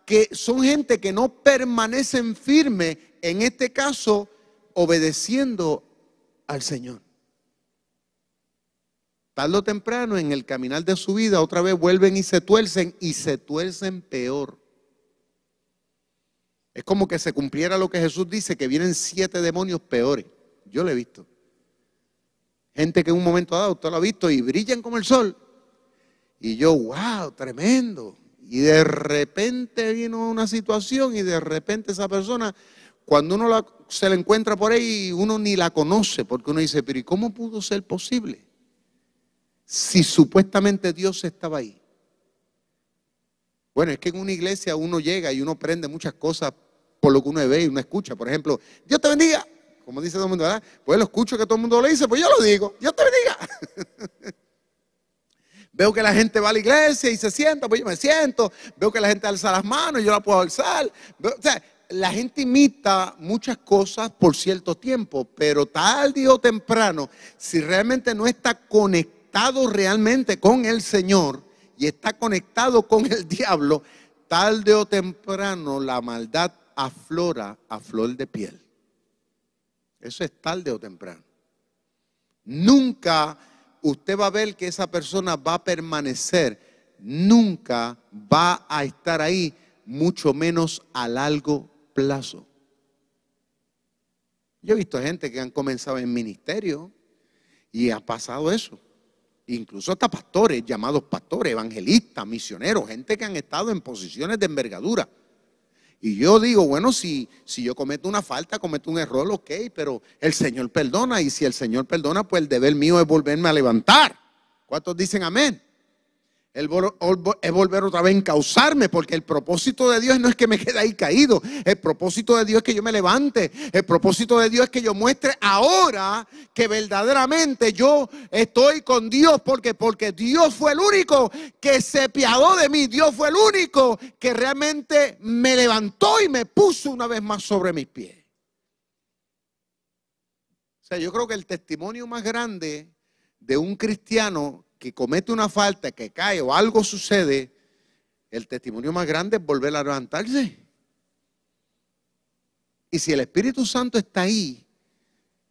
que son gente que no permanecen firmes, en este caso, obedeciendo al Señor. Tarde o temprano, en el caminar de su vida, otra vez vuelven y se tuercen y se tuercen peor. Es como que se cumpliera lo que Jesús dice, que vienen siete demonios peores. Yo lo he visto. Gente que en un momento dado usted lo ha visto y brillan como el sol. Y yo, wow, tremendo. Y de repente vino una situación y de repente esa persona, cuando uno se la encuentra por ahí, uno ni la conoce, porque uno dice, pero ¿y cómo pudo ser posible? Si supuestamente Dios estaba ahí. Bueno, es que en una iglesia uno llega y uno aprende muchas cosas por lo que uno ve y uno escucha. Por ejemplo, Dios te bendiga, como dice todo el mundo, ¿verdad? Pues lo escucho que todo el mundo lo dice, pues yo lo digo, Dios te bendiga. Veo que la gente va a la iglesia y se sienta, pues yo me siento. Veo que la gente alza las manos, yo la puedo alzar. o sea, la gente imita muchas cosas por cierto tiempo, pero tarde o temprano, si realmente no está conectado realmente con el Señor y está conectado con el diablo, tarde o temprano la maldad aflora a flor de piel. Eso es tarde o temprano. Nunca usted va a ver que esa persona va a permanecer, nunca va a estar ahí, mucho menos a largo plazo. Yo he visto gente que han comenzado en ministerio y ha pasado eso. Incluso hasta pastores, llamados pastores, evangelistas, misioneros, gente que han estado en posiciones de envergadura. Y yo digo, bueno, si, si yo cometo una falta, cometo un error, ok, pero el Señor perdona. Y si el Señor perdona, pues el deber mío es volverme a levantar. ¿Cuántos dicen amén? Es volver otra vez a encauzarme, porque el propósito de Dios no es que me quede ahí caído, el propósito de Dios es que yo me levante, el propósito de Dios es que yo muestre ahora que verdaderamente yo estoy con Dios, porque porque Dios fue el único que se piadó de mí, Dios fue el único que realmente me levantó y me puso una vez más sobre mis pies. O sea, yo creo que el testimonio más grande de un cristiano que comete una falta, que cae o algo sucede, el testimonio más grande es volver a levantarse. Y si el Espíritu Santo está ahí,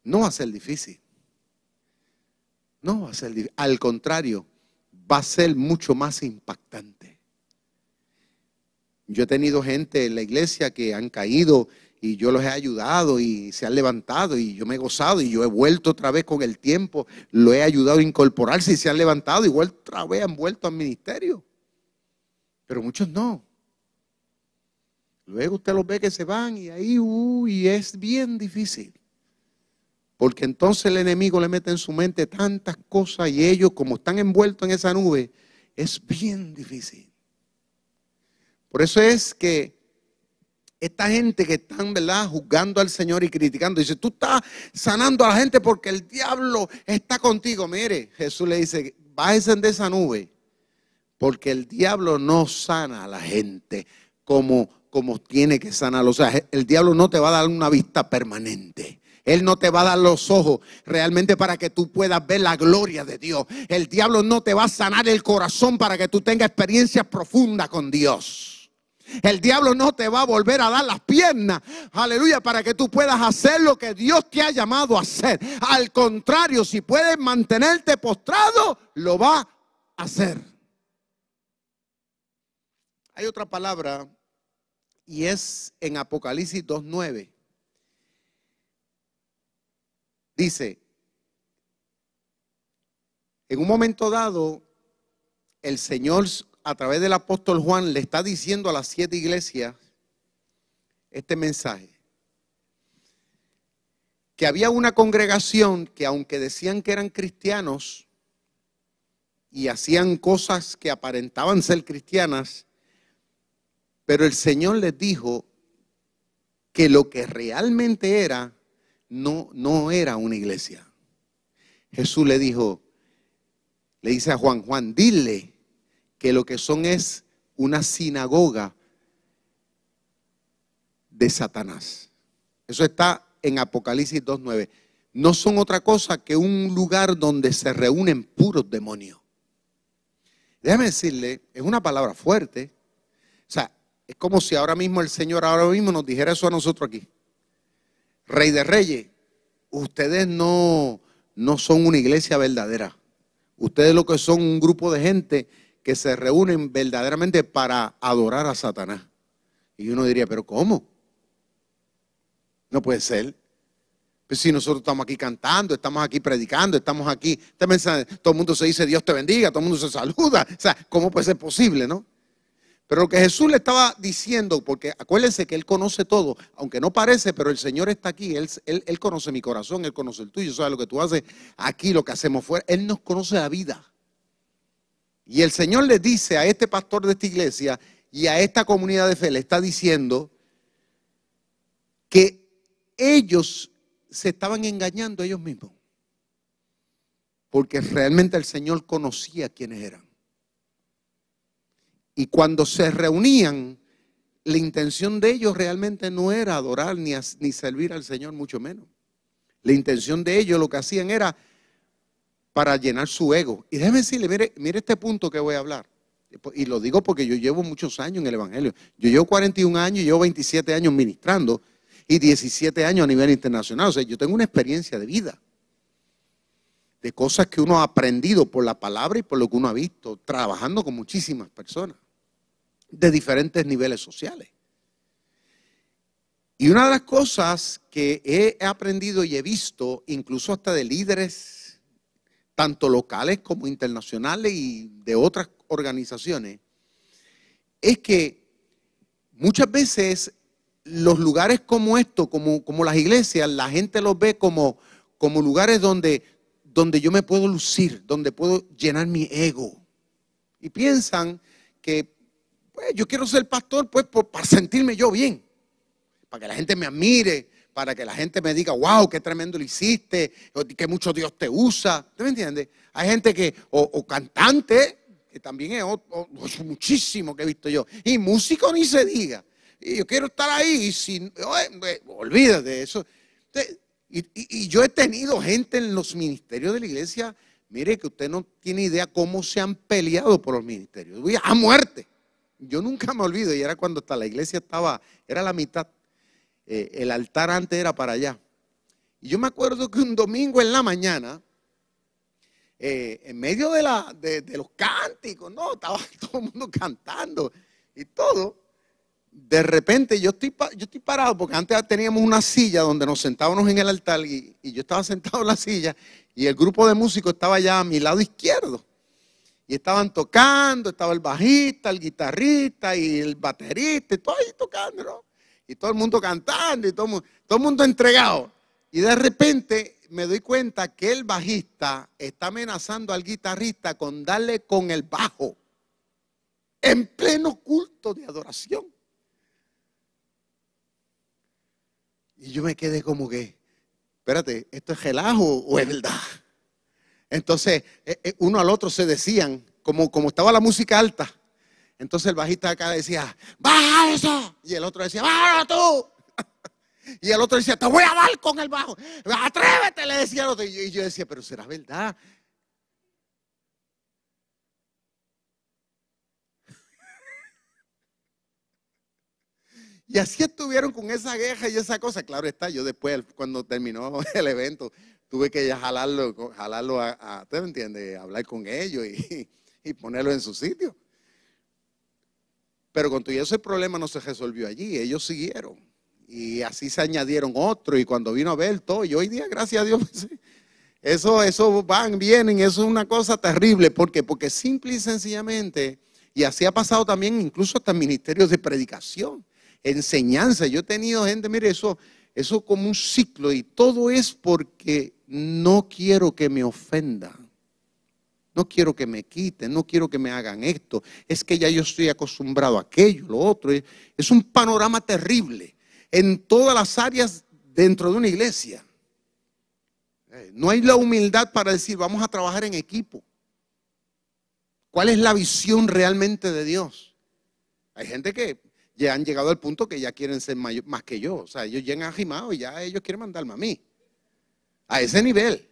no va a ser difícil. No va a ser difícil. Al contrario, va a ser mucho más impactante. Yo he tenido gente en la iglesia que han caído y yo los he ayudado y se han levantado y yo me he gozado y yo he vuelto otra vez con el tiempo, lo he ayudado a incorporarse y se han levantado y otra vez han vuelto al ministerio. Pero muchos no. Luego usted los ve que se van y ahí, uy, es bien difícil. Porque entonces el enemigo le mete en su mente tantas cosas y ellos como están envueltos en esa nube, es bien difícil. Por eso es que esta gente que están, ¿verdad?, juzgando al Señor y criticando. Dice, tú estás sanando a la gente porque el diablo está contigo. Mire, Jesús le dice, bájense de esa nube, porque el diablo no sana a la gente como, como tiene que sanarlo. O sea, el diablo no te va a dar una vista permanente. Él no te va a dar los ojos realmente para que tú puedas ver la gloria de Dios. El diablo no te va a sanar el corazón para que tú tengas experiencias profundas con Dios. El diablo no te va a volver a dar las piernas, aleluya, para que tú puedas hacer lo que Dios te ha llamado a hacer. Al contrario, si puedes mantenerte postrado, lo va a hacer. Hay otra palabra y es en Apocalipsis 2.9. Dice, en un momento dado, el Señor a través del apóstol Juan, le está diciendo a las siete iglesias este mensaje. Que había una congregación que aunque decían que eran cristianos y hacían cosas que aparentaban ser cristianas, pero el Señor les dijo que lo que realmente era no, no era una iglesia. Jesús le dijo, le dice a Juan, Juan, dile que lo que son es una sinagoga de Satanás. Eso está en Apocalipsis 2.9. No son otra cosa que un lugar donde se reúnen puros demonios. Déjame decirle, es una palabra fuerte. O sea, es como si ahora mismo el Señor ahora mismo nos dijera eso a nosotros aquí. Rey de Reyes, ustedes no, no son una iglesia verdadera. Ustedes lo que son un grupo de gente que se reúnen verdaderamente para adorar a Satanás. Y uno diría, pero ¿cómo? No puede ser. Pues si nosotros estamos aquí cantando, estamos aquí predicando, estamos aquí, todo el mundo se dice Dios te bendiga, todo el mundo se saluda. O sea, ¿cómo puede ser posible, no? Pero lo que Jesús le estaba diciendo, porque acuérdense que Él conoce todo, aunque no parece, pero el Señor está aquí, Él, él, conoce mi corazón, Él conoce el tuyo, sabe lo que tú haces aquí, lo que hacemos fuera, Él nos conoce la vida. Y el Señor le dice a este pastor de esta iglesia y a esta comunidad de fe, le está diciendo que ellos se estaban engañando ellos mismos, porque realmente el Señor conocía quiénes eran. Y cuando se reunían, la intención de ellos realmente no era adorar ni, ni servir al Señor, mucho menos. La intención de ellos lo que hacían era para llenar su ego. Y déjeme decirle, mire, mire este punto que voy a hablar. Y lo digo porque yo llevo muchos años en el Evangelio. Yo llevo 41 años, llevo 27 años ministrando y 17 años a nivel internacional. O sea, yo tengo una experiencia de vida. De cosas que uno ha aprendido por la palabra y por lo que uno ha visto, trabajando con muchísimas personas de diferentes niveles sociales. Y una de las cosas que he aprendido y he visto, incluso hasta de líderes, tanto locales como internacionales y de otras organizaciones, es que muchas veces los lugares como esto, como, como las iglesias, la gente los ve como, como lugares donde, donde yo me puedo lucir, donde puedo llenar mi ego. Y piensan que pues yo quiero ser pastor pues para sentirme yo bien, para que la gente me admire, para que la gente me diga, wow, qué tremendo lo hiciste, que mucho Dios te usa. ¿Usted me entiende? Hay gente que, o, cantante, que también es muchísimo que he visto yo, y músico ni se diga. Y yo quiero estar ahí, y sin, olvídate de eso. Y, y yo he tenido gente en los ministerios de la iglesia, mire que usted no tiene idea cómo se han peleado por los ministerios, a muerte. Yo nunca me olvido, y era cuando hasta la iglesia estaba, era la mitad, eh, el altar antes era para allá. Y yo me acuerdo que un domingo en la mañana, eh, en medio de, los cánticos, no, estaba todo el mundo cantando y todo. De repente yo estoy, yo estoy parado porque antes teníamos una silla donde nos sentábamos en el altar y, y yo estaba sentado en la silla y el grupo de músicos estaba allá a mi lado izquierdo. Y estaban tocando, estaba el bajista, el guitarrista y el baterista, y todo ahí tocando, ¿no? Y todo el mundo cantando, y todo, todo el mundo entregado. Y de repente me doy cuenta que el bajista está amenazando al guitarrista con darle con el bajo en pleno culto de adoración. Y yo me quedé como que, espérate, ¿esto es relajo o es verdad? Entonces, eh, eh, uno al otro se decían, como, como estaba la música alta. Entonces el bajista acá decía, baja eso. Y el otro decía, baja tú. Y el otro decía, te voy a dar con el bajo. Atrévete, le decía el otro. Y yo decía, pero será verdad. Y así estuvieron con esa queja y esa cosa. Claro está, yo después, cuando terminó el evento, tuve que ya jalarlo, jalarlo a, ¿usted me entiende? Hablar con ellos y, y, ponerlo en su sitio. Pero con todo eso el problema no se resolvió allí, ellos siguieron. Y así se añadieron otros y cuando vino a ver todo, y hoy día, gracias a Dios, eso, eso van, vienen, eso es una cosa terrible. ¿Por qué? Porque simple y sencillamente, Y así ha pasado también incluso hasta ministerios de predicación, enseñanza. Yo he tenido gente, mire, eso, eso como un ciclo y todo es porque no quiero que me ofendan. No quiero que me quiten, no quiero que me hagan esto. Es que ya yo estoy acostumbrado a aquello, lo otro. Es un panorama terrible en todas las áreas dentro de una iglesia. Eh, no hay la humildad para decir, vamos a trabajar en equipo. ¿Cuál es la visión realmente de Dios? Hay gente que ya han llegado al punto que ya quieren ser más que yo. O sea, ellos llegan agimados y ya ellos quieren mandarme a mí. A ese nivel.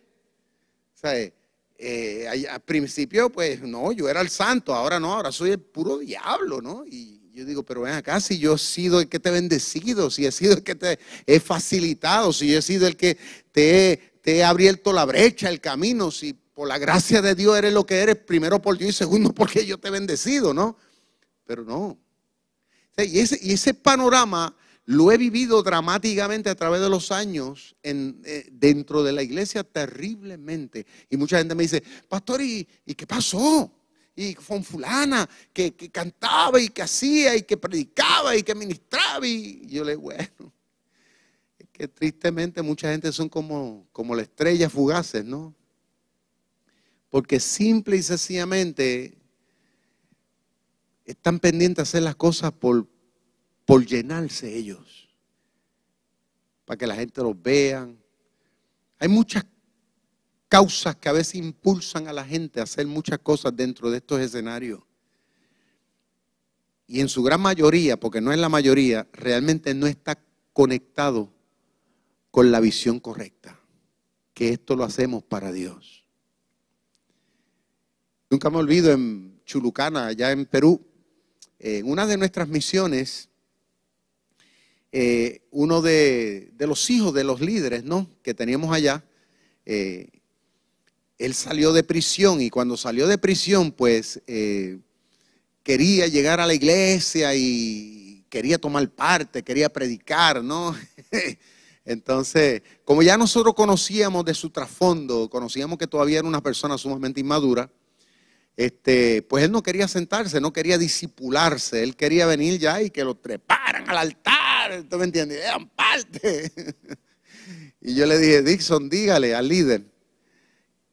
O sea, eh, al principio, pues no, yo era el santo, ahora no, ahora soy el puro diablo, ¿no? Y yo digo, pero ven acá, si yo he sido el que te he bendecido, si he sido el que te he facilitado, si yo he sido el que te he, te he abierto la brecha, el camino, si por la gracia de Dios eres lo que eres, primero por Dios y segundo porque yo te he bendecido, ¿no? Pero no. Y ese, y ese panorama lo he vivido dramáticamente a través de los años eh, dentro de la iglesia terriblemente. Y mucha gente me dice, pastor, ¿y, qué pasó? Y con fulana que, cantaba y que hacía y que predicaba y que ministraba. Y yo le digo, bueno, es que tristemente mucha gente son como, como la estrella fugaces, ¿no? Porque simple y sencillamente están pendientes de hacer las cosas por, por llenarse ellos, para que la gente los vea. Hay muchas causas que a veces impulsan a la gente a hacer muchas cosas dentro de estos escenarios. Y en su gran mayoría, porque no es la mayoría, realmente no está conectado con la visión correcta, que esto lo hacemos para Dios. Nunca me olvido en Chulucana, allá en Perú, en una de nuestras misiones, eh, uno de, los hijos de los líderes, ¿no? Que teníamos allá, eh, él salió de prisión y cuando salió de prisión, pues eh, quería llegar a la iglesia y quería tomar parte, quería predicar, ¿no? Entonces, como ya nosotros conocíamos de su trasfondo, conocíamos que todavía era una persona sumamente inmadura, este, pues él no quería sentarse, no quería disipularse, él quería venir ya y que lo treparan al altar, ¿tú me entiendes? Eran parte. y yo le dije, Dixon, dígale al líder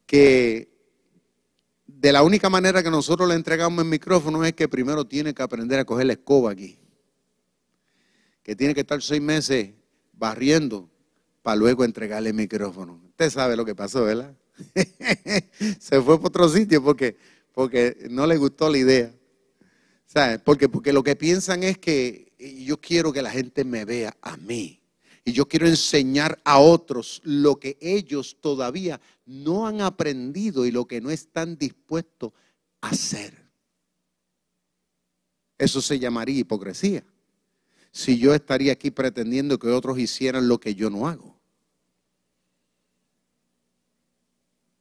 que de la única manera que nosotros le entregamos el micrófono es que primero tiene que aprender a coger la escoba aquí. Que tiene que estar seis meses barriendo para luego entregarle el micrófono. Usted sabe lo que pasó, ¿verdad? Se fue por otro sitio porque porque no le gustó la idea. ¿Sabes? Porque, porque lo que piensan es que yo quiero que la gente me vea a mí. Y yo quiero enseñar a otros lo que ellos todavía no han aprendido y lo que no están dispuestos a hacer. Eso se llamaría hipocresía. Si yo estaría aquí pretendiendo que otros hicieran lo que yo no hago.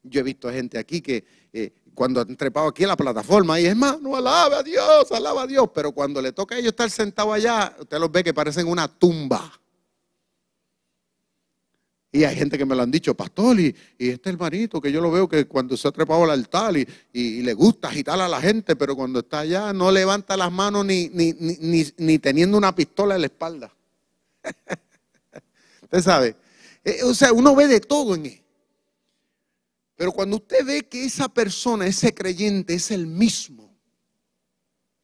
Yo he visto gente aquí que eh, cuando han trepado aquí en la plataforma y hermano, alaba a Dios, alaba a Dios, pero cuando le toca a ellos estar sentados allá, usted los ve que parecen una tumba. Y hay gente que me lo han dicho, pastor, y, este hermanito que yo lo veo que cuando se ha trepado al altar y, le gusta agitar a la gente, pero cuando está allá no levanta las manos ni, ni, ni, ni teniendo una pistola en la espalda. Usted sabe. Eh, o sea, uno ve de todo en él. Pero cuando usted ve que esa persona, ese creyente, es el mismo,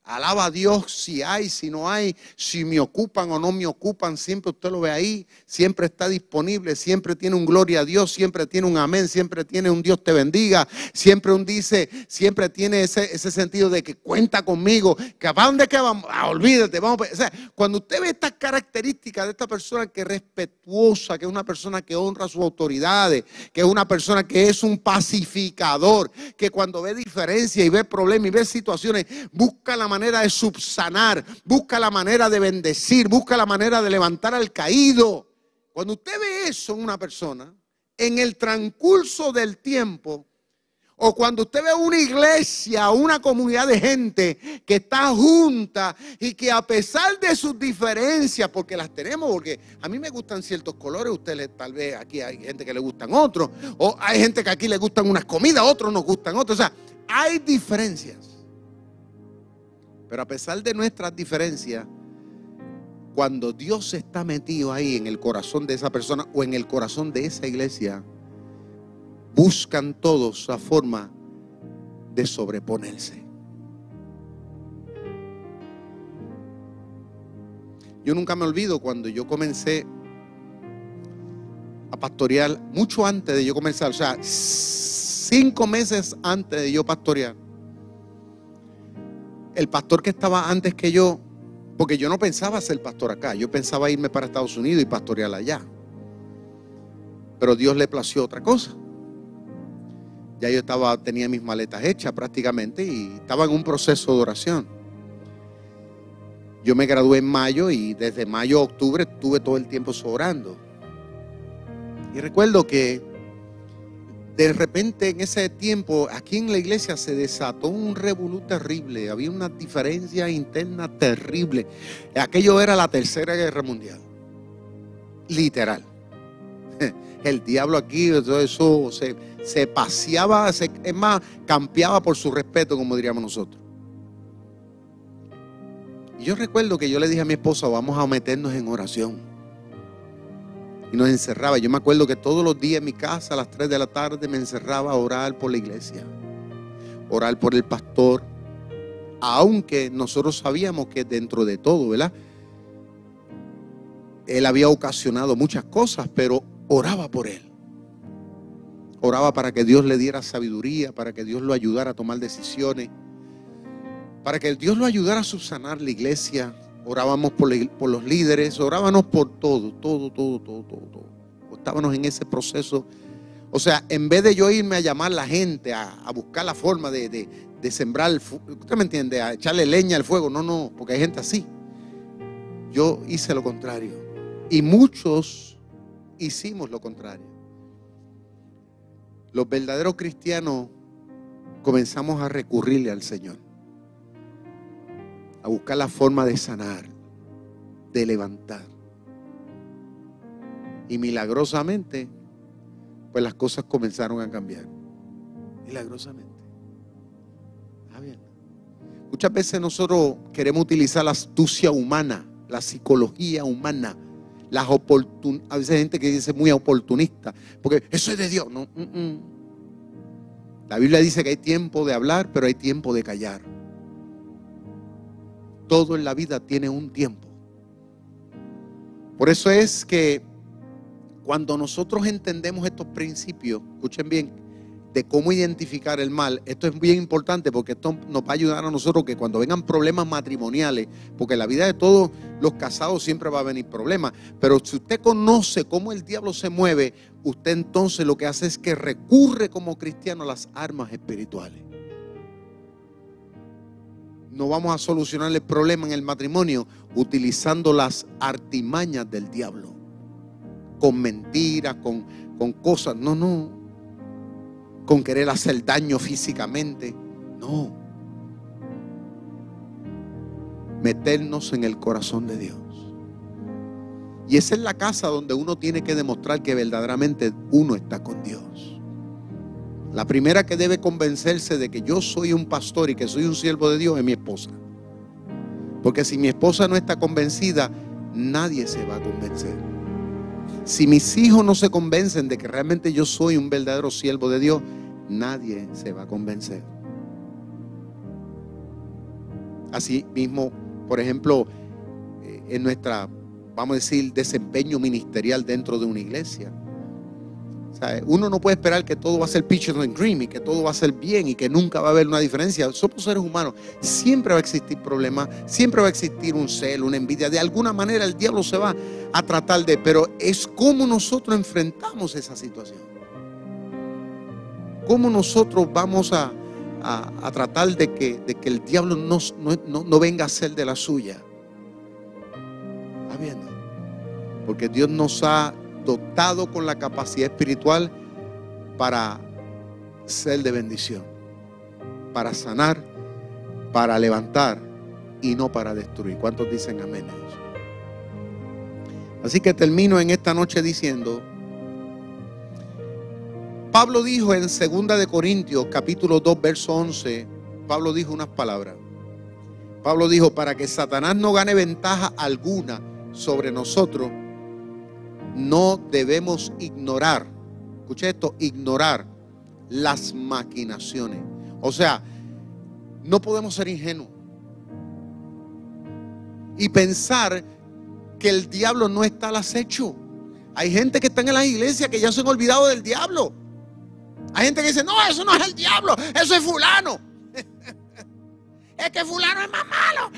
Alaba a Dios si hay, si no hay, si me ocupan o no me ocupan, siempre usted lo ve ahí, siempre está disponible, siempre tiene un gloria a Dios, siempre tiene un amén, siempre tiene un Dios te bendiga, siempre un dice, siempre tiene ese, sentido de que cuenta conmigo, que a dónde que vamos, ah, olvídate, vamos, o sea, cuando usted ve estas características de esta persona que es respetuosa, que es una persona que honra sus autoridades, que es una persona que es un pacificador, que cuando ve diferencias y ve problemas y ve situaciones, busca la manera manera de subsanar, busca la manera de bendecir, busca la manera de levantar al caído. Cuando usted ve eso en una persona, en el transcurso del tiempo, o cuando usted ve una iglesia, una comunidad de gente que está junta y que a pesar de sus diferencias, porque las tenemos, porque a mí me gustan ciertos colores, ustedes tal vez aquí hay gente que le gustan otros, o hay gente que aquí le gustan unas comidas, otros nos gustan otros, o sea, hay diferencias. Pero a pesar de nuestras diferencias, cuando Dios está metido ahí en el corazón de esa persona o en el corazón de esa iglesia, buscan todos la forma de sobreponerse. Yo nunca me olvido cuando yo comencé a pastorear, mucho antes de yo comenzar, o sea, cinco meses antes de yo pastorear. El pastor que estaba antes que yo, porque yo no pensaba ser pastor acá, yo pensaba irme para Estados Unidos y pastorear allá. Pero Dios le plació otra cosa. Ya yo estaba, tenía mis maletas hechas prácticamente y estaba en un proceso de oración. Yo me gradué en mayo y desde mayo a octubre estuve todo el tiempo sobrando. Y recuerdo que de repente en ese tiempo aquí en la iglesia se desató un revolú terrible, había una diferencia interna terrible. Aquello era la tercera guerra mundial, literal. El diablo aquí, todo eso se, se paseaba, es más, campeaba por su respeto, como diríamos nosotros. Y yo recuerdo que yo le dije a mi esposa, vamos a meternos en oración. Y nos encerraba. Yo me acuerdo que todos los días en mi casa a las 3 de la tarde me encerraba a orar por la iglesia, orar por el pastor, aunque nosotros sabíamos que dentro de todo, ¿verdad? Él había ocasionado muchas cosas, pero oraba por él. Oraba para que Dios le diera sabiduría, para que Dios lo ayudara a tomar decisiones, para que Dios lo ayudara a subsanar la iglesia. Orábamos por, los líderes, orábamos por todo, todo, todo, todo, todo, todo. Estábamos en ese proceso. O sea, en vez de yo irme a llamar a la gente, a, buscar la forma de, sembrar, ¿usted me entiende? A echarle leña al fuego. No, no, porque hay gente así. Yo hice lo contrario. Y muchos hicimos lo contrario los verdaderos cristianos comenzamos a recurrirle al Señor, a buscar la forma de sanar, de levantar. Y milagrosamente, pues las cosas comenzaron a cambiar. Milagrosamente. Está bien. Muchas veces nosotros queremos utilizar la astucia humana, la psicología humana las oportun a veces hay gente que dice muy oportunista, porque eso es de Dios. No, mm, mm. La Biblia dice que hay tiempo de hablar, pero hay tiempo de callar. Todo en la vida tiene un tiempo. Por eso es que cuando nosotros entendemos estos principios, escuchen bien, de cómo identificar el mal. Esto es bien importante porque esto nos va a ayudar a nosotros que cuando vengan problemas matrimoniales, porque en la vida de todos los casados siempre va a venir problemas, pero si usted conoce cómo el diablo se mueve, usted entonces lo que hace es que recurre como cristiano a las armas espirituales. No vamos a solucionar el problema en el matrimonio utilizando las artimañas del diablo, con mentiras, con, con cosas. No, no con querer hacer daño físicamente. No. Meternos en el corazón de Dios. Y esa es la casa donde uno tiene que demostrar que verdaderamente uno está con Dios. La primera que debe convencerse de que yo soy un pastor y que soy un siervo de Dios es mi esposa. Porque si mi esposa no está convencida, nadie se va a convencer. Si mis hijos no se convencen de que realmente yo soy un verdadero siervo de Dios, nadie se va a convencer. Así mismo, por ejemplo, eh, en nuestra, vamos a decir, desempeño ministerial dentro de una iglesia. Uno no puede esperar que todo va a ser peaches and cream y que todo va a ser bien y que nunca va a haber una diferencia. Somos seres humanos. Siempre va a existir problemas, siempre va a existir un celo, una envidia. De alguna manera el diablo se va a tratar de, pero es como nosotros enfrentamos esa situación. ¿Cómo nosotros vamos a, tratar de que, de que, el diablo no, no, venga a ser de la suya? ¿Está viendo? Porque Dios nos ha dotado con la capacidad espiritual para ser de bendición, para sanar, para levantar y no para destruir. ¿Cuántos dicen amén? Así que termino en esta noche diciendo, Pablo dijo en 2 de Corintios capítulo 2 verso 11, Pablo dijo unas palabras. Pablo dijo, para que Satanás no gane ventaja alguna sobre nosotros, no debemos ignorar, escuche esto, ignorar las maquinaciones. O sea, no podemos ser ingenuos y pensar que el diablo no está al acecho. Hay gente que está en la iglesia que ya se han olvidado del diablo. Hay gente que dice, no, eso no es el diablo, eso es fulano. es que fulano es más malo.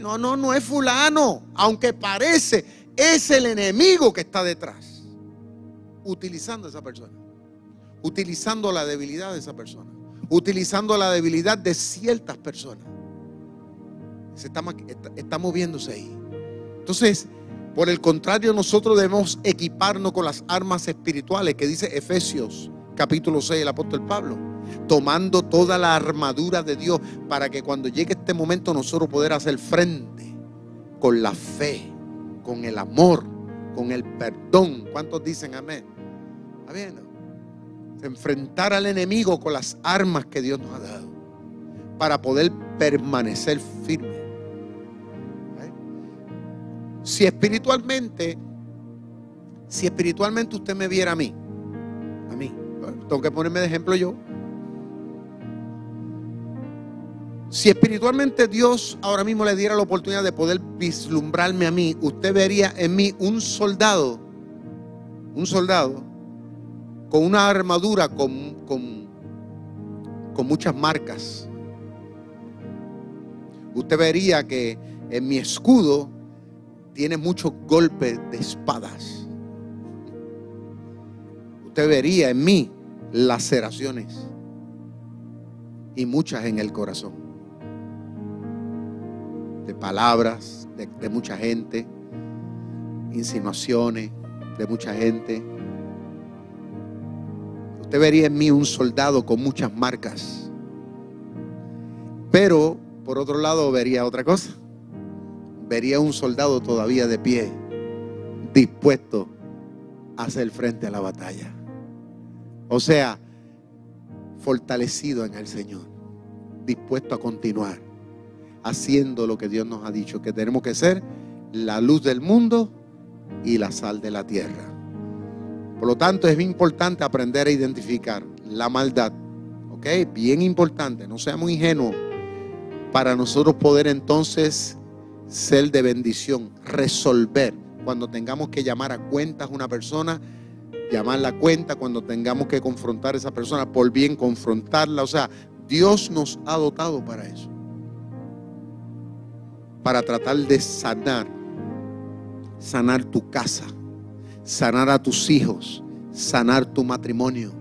No, no, no es fulano. Aunque parece, es el enemigo que está detrás. Utilizando a esa persona. Utilizando la debilidad de esa persona. Utilizando la debilidad de ciertas personas. Se está, moviéndose ahí. Entonces, por el contrario, nosotros debemos equiparnos con las armas espirituales que dice Efesios capítulo 6 el apóstol Pablo, tomando toda la armadura de Dios para que cuando llegue este momento nosotros poder hacer frente con la fe, con el amor, con el perdón. ¿Cuántos dicen amén? Amén. Enfrentar al enemigo con las armas que Dios nos ha dado para poder permanecer firme. Si espiritualmente, si espiritualmente usted me viera a mí, a mí, tengo que ponerme de ejemplo yo. Si espiritualmente Dios ahora mismo le diera la oportunidad de poder vislumbrarme a mí, usted vería en mí un soldado, un soldado con una armadura con, con, con muchas marcas. Usted vería que en mi escudo tiene muchos golpes de espadas. Usted vería en mí laceraciones y muchas en el corazón. De palabras de, mucha gente, insinuaciones de mucha gente. Usted vería en mí un soldado con muchas marcas. Pero, por otro lado, vería otra cosa vería un soldado todavía de pie, dispuesto a hacer frente a la batalla. O sea, fortalecido en el Señor, dispuesto a continuar haciendo lo que Dios nos ha dicho, que tenemos que ser la luz del mundo y la sal de la tierra. Por lo tanto, es bien importante aprender a identificar la maldad. ¿Ok? Bien importante, no seamos ingenuos para nosotros poder entonces ser de bendición, resolver. Cuando tengamos que llamar a cuentas a una persona, llamar la cuenta. Cuando tengamos que confrontar a esa persona, por bien confrontarla. O sea, Dios nos ha dotado para eso. Para tratar de sanar. Sanar tu casa. Sanar a tus hijos. Sanar tu matrimonio.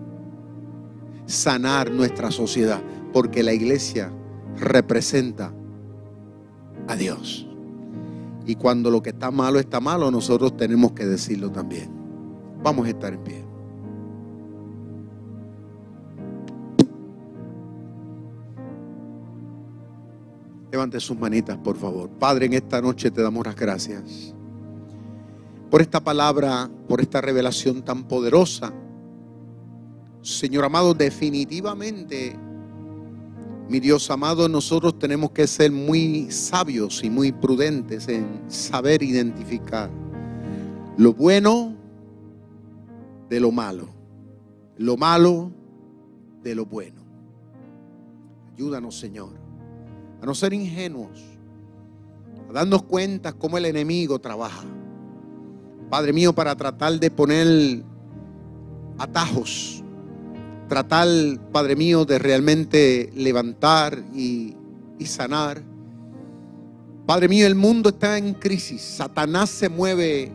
Sanar nuestra sociedad. Porque la iglesia representa a Dios. Y cuando lo que está malo está malo, nosotros tenemos que decirlo también. Vamos a estar en pie. Levante sus manitas, por favor. Padre, en esta noche te damos las gracias por esta palabra, por esta revelación tan poderosa. Señor amado, definitivamente mi Dios amado, nosotros tenemos que ser muy sabios y muy prudentes en saber identificar lo bueno de lo malo, lo malo de lo bueno. Ayúdanos, Señor, a no ser ingenuos, a darnos cuenta cómo el enemigo trabaja. Padre mío, para tratar de poner atajos tratar, Padre mío, de realmente levantar y, sanar. Padre mío, el mundo está en crisis. Satanás se mueve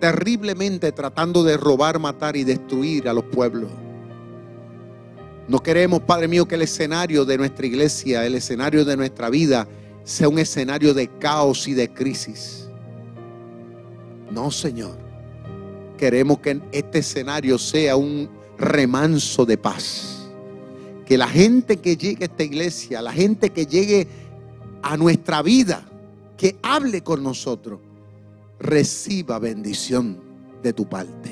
terriblemente tratando de robar, matar y destruir a los pueblos. No queremos, Padre mío, que el escenario de nuestra iglesia, el escenario de nuestra vida, sea un escenario de caos y de crisis. No, Señor. Queremos que este escenario sea un remanso de paz. Que la gente que llegue a esta iglesia, la gente que llegue a nuestra vida, que hable con nosotros, reciba bendición de tu parte.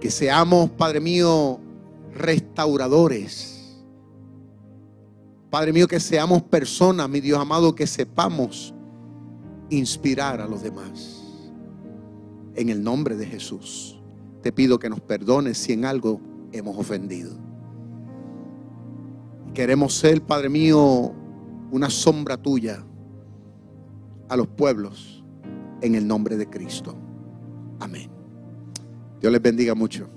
Que seamos, Padre mío, restauradores Padre mío, que seamos personas, mi Dios amado, que sepamos inspirar a los demás. En el nombre de Jesús, te pido que nos perdones si en algo hemos ofendido. Queremos ser, Padre mío, una sombra tuya a los pueblos en el nombre de Cristo. Amén. Dios les bendiga mucho.